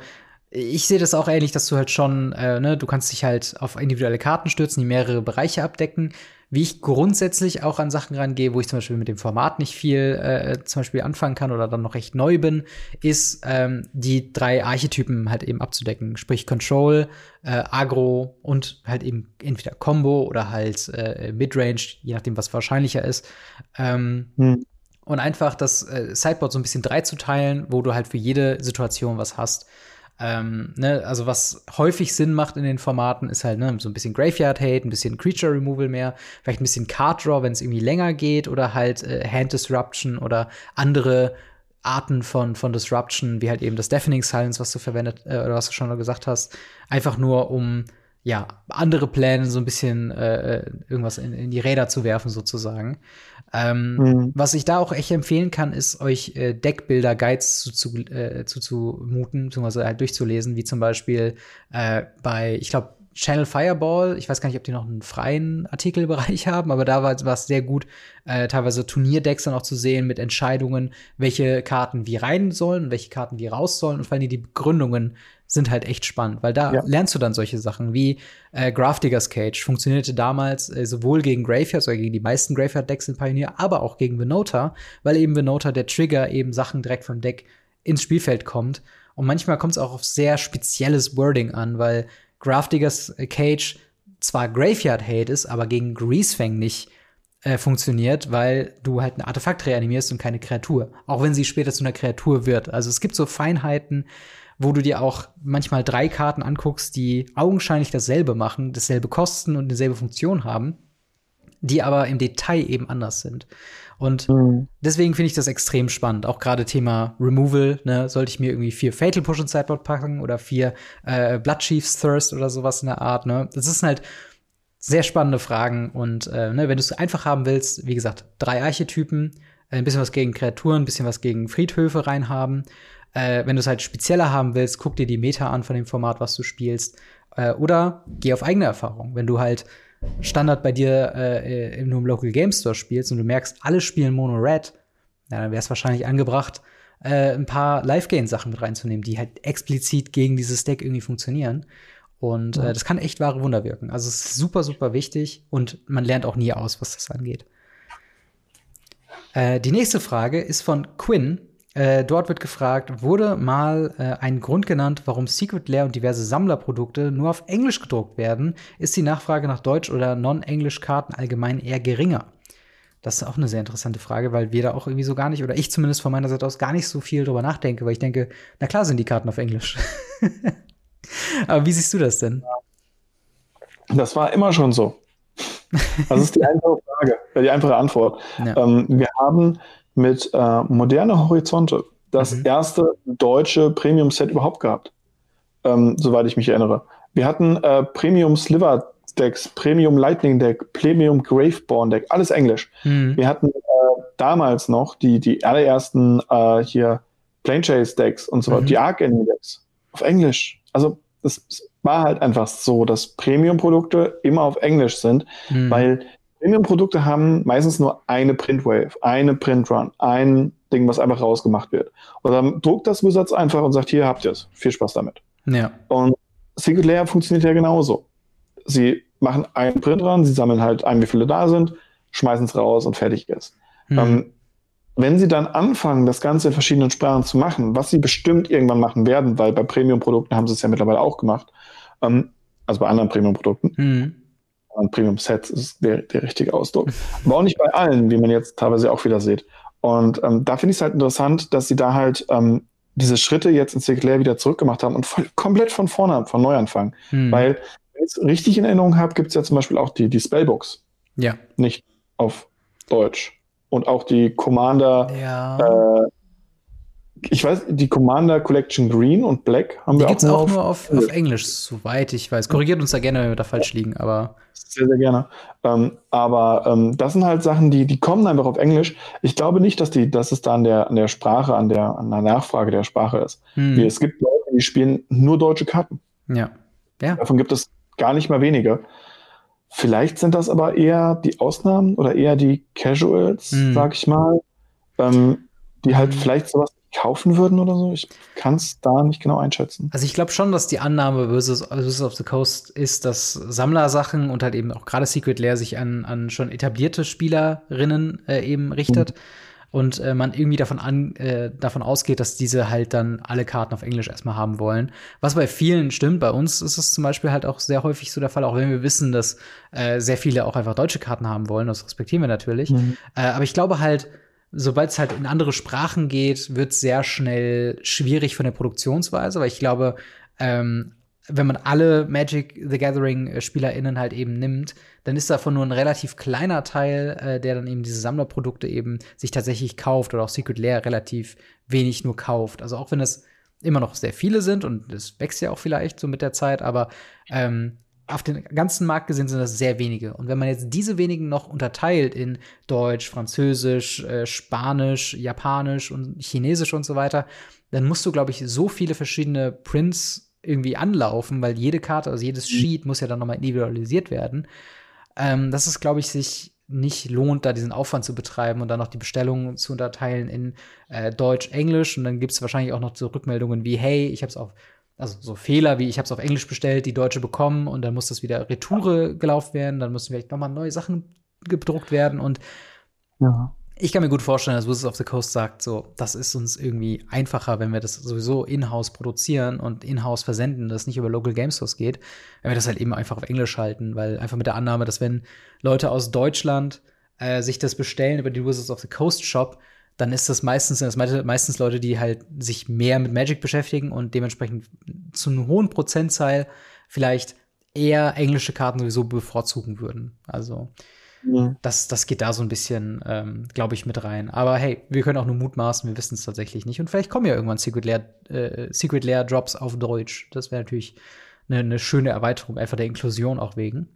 ich sehe das auch ähnlich, dass du halt schon, äh, ne, du kannst dich halt auf individuelle Karten stürzen, die mehrere Bereiche abdecken. Wie ich grundsätzlich auch an Sachen rangehe, wo ich zum Beispiel mit dem Format nicht viel äh, zum Beispiel anfangen kann oder dann noch recht neu bin, ist ähm, die drei Archetypen halt eben abzudecken. Sprich Control, äh, Agro und halt eben entweder Combo oder halt äh, Midrange, je nachdem, was wahrscheinlicher ist. Ähm, hm. Und einfach das äh, Sideboard so ein bisschen drei zu teilen, wo du halt für jede Situation was hast. Ähm, ne, also was häufig Sinn macht in den Formaten, ist halt ne, so ein bisschen Graveyard Hate, ein bisschen Creature Removal mehr, vielleicht ein bisschen Card Draw, wenn es irgendwie länger geht, oder halt äh, Hand Disruption oder andere Arten von, von Disruption, wie halt eben das Deafening Silence, was du verwendet, äh, oder was du schon gesagt hast, einfach nur um ja, andere Pläne so ein bisschen äh, äh irgendwas in, in die Räder zu werfen, sozusagen. Ähm, mhm. Was ich da auch echt empfehlen kann, ist euch äh, Deckbilder-Guides zu, zu, äh, zu, zu muten, beziehungsweise halt durchzulesen, wie zum Beispiel äh, bei, ich glaube, Channel Fireball, ich weiß gar nicht, ob die noch einen freien Artikelbereich haben, aber da war es sehr gut, äh, teilweise Turnierdecks dann auch zu sehen mit Entscheidungen, welche Karten wie rein sollen und welche Karten wie raus sollen und vor allem die Begründungen sind halt echt spannend, weil da ja. lernst du dann solche Sachen wie äh, Grafdiggers Cage funktionierte damals äh, sowohl gegen Graveyards oder gegen die meisten Graveyard-Decks in Pioneer, aber auch gegen Venota, weil eben Venota der Trigger eben Sachen direkt vom Deck ins Spielfeld kommt. Und manchmal kommt es auch auf sehr spezielles Wording an, weil Grafdiggers Cage zwar Graveyard Hate ist, aber gegen Greasefang nicht äh, funktioniert, weil du halt ein Artefakt reanimierst und keine Kreatur. Auch wenn sie später zu einer Kreatur wird. Also es gibt so Feinheiten, wo du dir auch manchmal drei Karten anguckst, die augenscheinlich dasselbe machen, dasselbe kosten und dieselbe Funktion haben, die aber im Detail eben anders sind. Und mhm. deswegen finde ich das extrem spannend. Auch gerade Thema Removal, ne, sollte ich mir irgendwie vier Fatal Push ins Sideboard packen oder vier äh, Blood Chiefs Thirst oder sowas in der Art, ne? Das ist halt sehr spannende Fragen. Und äh, ne, wenn du es einfach haben willst, wie gesagt, drei Archetypen, äh, ein bisschen was gegen Kreaturen, ein bisschen was gegen Friedhöfe reinhaben. Äh, wenn du es halt spezieller haben willst, guck dir die Meta an von dem Format, was du spielst. Äh, oder geh auf eigene Erfahrung. Wenn du halt Standard bei dir äh, nur im Local Game Store spielst und du merkst, alle spielen Mono Red, ja, dann wäre es wahrscheinlich angebracht, äh, ein paar Live-Gain-Sachen mit reinzunehmen, die halt explizit gegen dieses Deck irgendwie funktionieren. Und äh, das kann echt wahre Wunder wirken. Also es ist super, super wichtig und man lernt auch nie aus, was das angeht. Äh, die nächste Frage ist von Quinn. Äh, dort wird gefragt, wurde mal äh, ein Grund genannt, warum Secret Lair und diverse Sammlerprodukte nur auf Englisch gedruckt werden? Ist die Nachfrage nach Deutsch- oder Non-Englisch-Karten allgemein eher geringer? Das ist auch eine sehr interessante Frage, weil wir da auch irgendwie so gar nicht, oder ich zumindest von meiner Seite aus gar nicht so viel drüber nachdenke, weil ich denke, na klar sind die Karten auf Englisch. Aber wie siehst du das denn? Das war immer schon so. Das ist die einfache Frage, die einfache Antwort. Ja. Ähm, wir haben mit äh, Moderne Horizonte das mhm. erste deutsche Premium-Set überhaupt gehabt, ähm, soweit ich mich erinnere. Wir hatten äh, Premium Sliver Decks, Premium Lightning Deck, Premium Graveborn Deck, alles Englisch. Mhm. Wir hatten äh, damals noch die, die allerersten äh, hier Plane Chase Decks und so weiter, mhm. die Arc Enemy Decks auf Englisch also es war halt einfach so, dass Premium-Produkte immer auf Englisch sind, mhm. weil Premium-Produkte haben meistens nur eine Printwave, eine Printrun, ein Ding, was einfach rausgemacht wird. Und dann druckt das Wizards einfach und sagt, hier habt ihr es. Viel Spaß damit. Ja. Und Secret Layer funktioniert ja genauso. Sie machen einen Printrun, sie sammeln halt ein, wie viele da sind, schmeißen es raus und fertig ist. Mhm. Ähm, wenn sie dann anfangen, das Ganze in verschiedenen Sprachen zu machen, was sie bestimmt irgendwann machen werden, weil bei Premium-Produkten haben sie es ja mittlerweile auch gemacht, ähm, also bei anderen Premium-Produkten, mhm. Premium-Sets ist der, der richtige Ausdruck, aber auch nicht bei allen, wie man jetzt teilweise auch wieder sieht. Und ähm, da finde ich es halt interessant, dass sie da halt ähm, diese Schritte jetzt in Sinclair wieder zurückgemacht haben und voll, komplett von vorne, von neu anfangen. Mhm. Weil, wenn ich es richtig in Erinnerung habe, gibt es ja zum Beispiel auch die, die Spellbooks. Ja. Nicht auf Deutsch und auch die Commander. Ja. Äh, ich weiß, die Commander Collection Green und Black haben die wir auch, gibt's nur, auch nur auf, auf, Englisch, soweit ich weiß. Korrigiert uns da gerne, wenn wir da falsch liegen, aber. Sehr, sehr gerne. Ähm, aber ähm, das sind halt Sachen, die, die kommen einfach auf Englisch. Ich glaube nicht, dass, die, dass es da an der, an der Sprache, an der, an der Nachfrage der Sprache ist. Hm. Es gibt Leute, die spielen nur deutsche Karten. Ja. ja. Davon gibt es gar nicht mal wenige. Vielleicht sind das aber eher die Ausnahmen oder eher die Casuals, mhm. sag ich mal, ähm, die halt mhm. vielleicht sowas kaufen würden oder so. Ich kann es da nicht genau einschätzen. Also ich glaube schon, dass die Annahme versus, versus of the Coast ist, dass Sammlersachen und halt eben auch gerade Secret Lair sich an, an schon etablierte Spielerinnen äh, eben richtet. Mhm und äh, man irgendwie davon an, äh, davon ausgeht, dass diese halt dann alle Karten auf Englisch erstmal haben wollen. Was bei vielen stimmt, bei uns ist es zum Beispiel halt auch sehr häufig so der Fall, auch wenn wir wissen, dass äh, sehr viele auch einfach deutsche Karten haben wollen, das respektieren wir natürlich. Mhm. Äh, aber ich glaube halt, sobald es halt in andere Sprachen geht, wird es sehr schnell schwierig von der Produktionsweise, weil ich glaube, ähm, wenn man alle Magic the Gathering äh, SpielerInnen halt eben nimmt, dann ist davon nur ein relativ kleiner Teil, äh, der dann eben diese Sammlerprodukte eben sich tatsächlich kauft oder auch Secret Lair relativ wenig nur kauft. Also auch wenn es immer noch sehr viele sind und es wächst ja auch vielleicht so mit der Zeit, aber ähm, auf den ganzen Markt gesehen sind das sehr wenige. Und wenn man jetzt diese wenigen noch unterteilt in Deutsch, Französisch, äh, Spanisch, Japanisch und Chinesisch und so weiter, dann musst du, glaube ich, so viele verschiedene Prints irgendwie anlaufen, weil jede Karte, also jedes mhm. Sheet muss ja dann nochmal individualisiert werden. Ähm, dass es, glaube ich, sich nicht lohnt, da diesen Aufwand zu betreiben und dann noch die Bestellungen zu unterteilen in äh, Deutsch, Englisch. Und dann gibt es wahrscheinlich auch noch so Rückmeldungen wie, hey, ich habe es auf, also so Fehler wie, ich habe es auf Englisch bestellt, die Deutsche bekommen und dann muss das wieder Retoure gelaufen werden, dann müssen vielleicht nochmal neue Sachen gedruckt werden und ja. ich kann mir gut vorstellen, dass Wizards of the Coast sagt, so, das ist uns irgendwie einfacher, wenn wir das sowieso in-house produzieren und in-house versenden, das nicht über Local Game Stores geht, wenn wir das halt eben einfach auf Englisch halten, weil einfach mit der Annahme, dass wenn Leute aus Deutschland äh, sich das bestellen über die Wizards of the Coast Shop, dann ist das meistens, das meistens Leute, die halt sich mehr mit Magic beschäftigen und dementsprechend zu einem hohen Prozentzahl vielleicht eher englische Karten sowieso bevorzugen würden. Also ja. das, das geht da so ein bisschen, ähm, glaube ich, mit rein. Aber hey, wir können auch nur mutmaßen, wir wissen es tatsächlich nicht. Und vielleicht kommen ja irgendwann Secret Lair, äh, Secret Lair Drops auf Deutsch. Das wäre natürlich eine ne schöne Erweiterung, einfach der Inklusion auch wegen.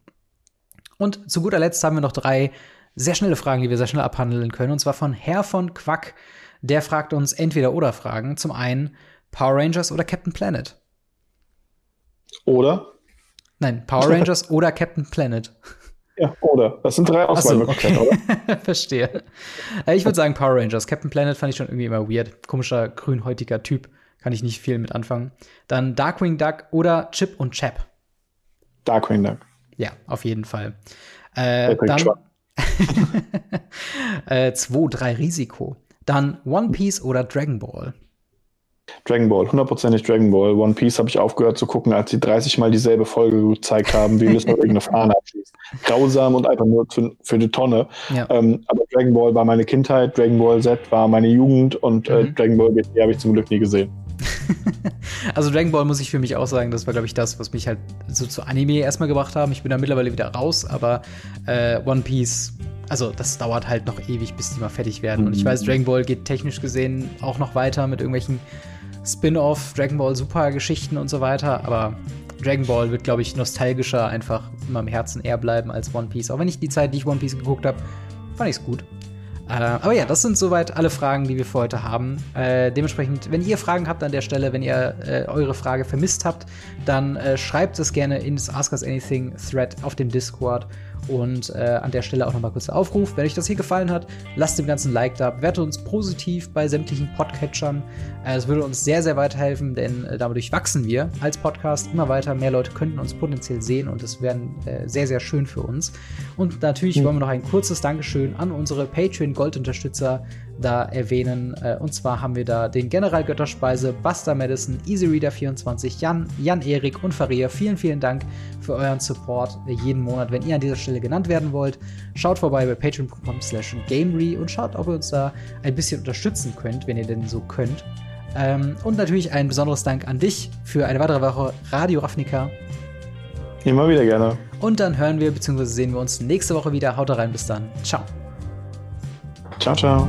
Und zu guter Letzt haben wir noch drei sehr schnelle Fragen, die wir sehr schnell abhandeln können. Und zwar von Herr von Quack. Der fragt uns entweder oder Fragen. Zum einen Power Rangers oder Captain Planet. Oder? Nein, Power Rangers oder Captain Planet. Ja, oder. Das sind drei Auswahlmöglichkeiten, so, okay. oder? Verstehe. Äh, ich würde sagen Power Rangers. Captain Planet fand ich schon irgendwie immer weird. Komischer, grünhäutiger Typ. Kann ich nicht viel mit anfangen. Dann Darkwing Duck oder Chip und Chap. Darkwing Duck. Ja, auf jeden Fall. Äh, dann 2, 3 äh, Risiko. Dann One Piece oder Dragon Ball. Dragon Ball, hundertprozentig Dragon Ball. One Piece habe ich aufgehört zu gucken, als sie 30 Mal dieselbe Folge gezeigt haben, wie Listen irgendeine Fahne abschließt. Grausam und einfach nur für, für die Tonne. Ja. Ähm, aber Dragon Ball war meine Kindheit, Dragon Ball Z war meine Jugend und äh, mhm. Dragon Ball GT habe ich zum Glück nie gesehen. also Dragon Ball muss ich für mich auch sagen, das war, glaube ich, das, was mich halt so zu Anime erstmal gebracht haben. Ich bin da mittlerweile wieder raus, aber äh, One Piece, also das dauert halt noch ewig, bis die mal fertig werden. Mhm. Und ich weiß, Dragon Ball geht technisch gesehen auch noch weiter mit irgendwelchen Spin-off, Dragon Ball Super Geschichten und so weiter, aber Dragon Ball wird, glaube ich, nostalgischer einfach in meinem Herzen eher bleiben als One Piece. Auch wenn ich die Zeit, die ich One Piece geguckt habe, fand ich es gut. Äh, aber ja, das sind soweit alle Fragen, die wir für heute haben. Äh, dementsprechend, wenn ihr Fragen habt an der Stelle, wenn ihr äh, eure Frage vermisst habt, dann äh, schreibt es gerne ins Ask Us Anything Thread auf dem Discord. Und äh, an der Stelle auch nochmal kurz der Aufruf. Wenn euch das hier gefallen hat, lasst dem ganzen Like da, bewertet uns positiv bei sämtlichen Podcatchern. Äh, es würde uns sehr, sehr weiterhelfen, denn äh, dadurch wachsen wir als Podcast immer weiter. Mehr Leute könnten uns potenziell sehen und das wäre äh, sehr, sehr schön für uns. Und natürlich mhm. wollen wir noch ein kurzes Dankeschön an unsere Patreon-Gold-Unterstützer da erwähnen. Äh, und zwar haben wir da den General Götterspeise, Buster Madison, EasyReader24, Jan, Jan-Erik und Faria. Vielen, vielen Dank für euren Support jeden Monat. Wenn ihr an dieser Stelle genannt werden wollt, schaut vorbei bei patreon.com slash gamery und schaut, ob ihr uns da ein bisschen unterstützen könnt, wenn ihr denn so könnt. Ähm, und natürlich ein besonderes Dank an dich für eine weitere Woche Radio Ravnica. Immer wieder gerne. Und dann hören wir bzw. sehen wir uns nächste Woche wieder. Haut rein, bis dann. Ciao. Ciao, ciao.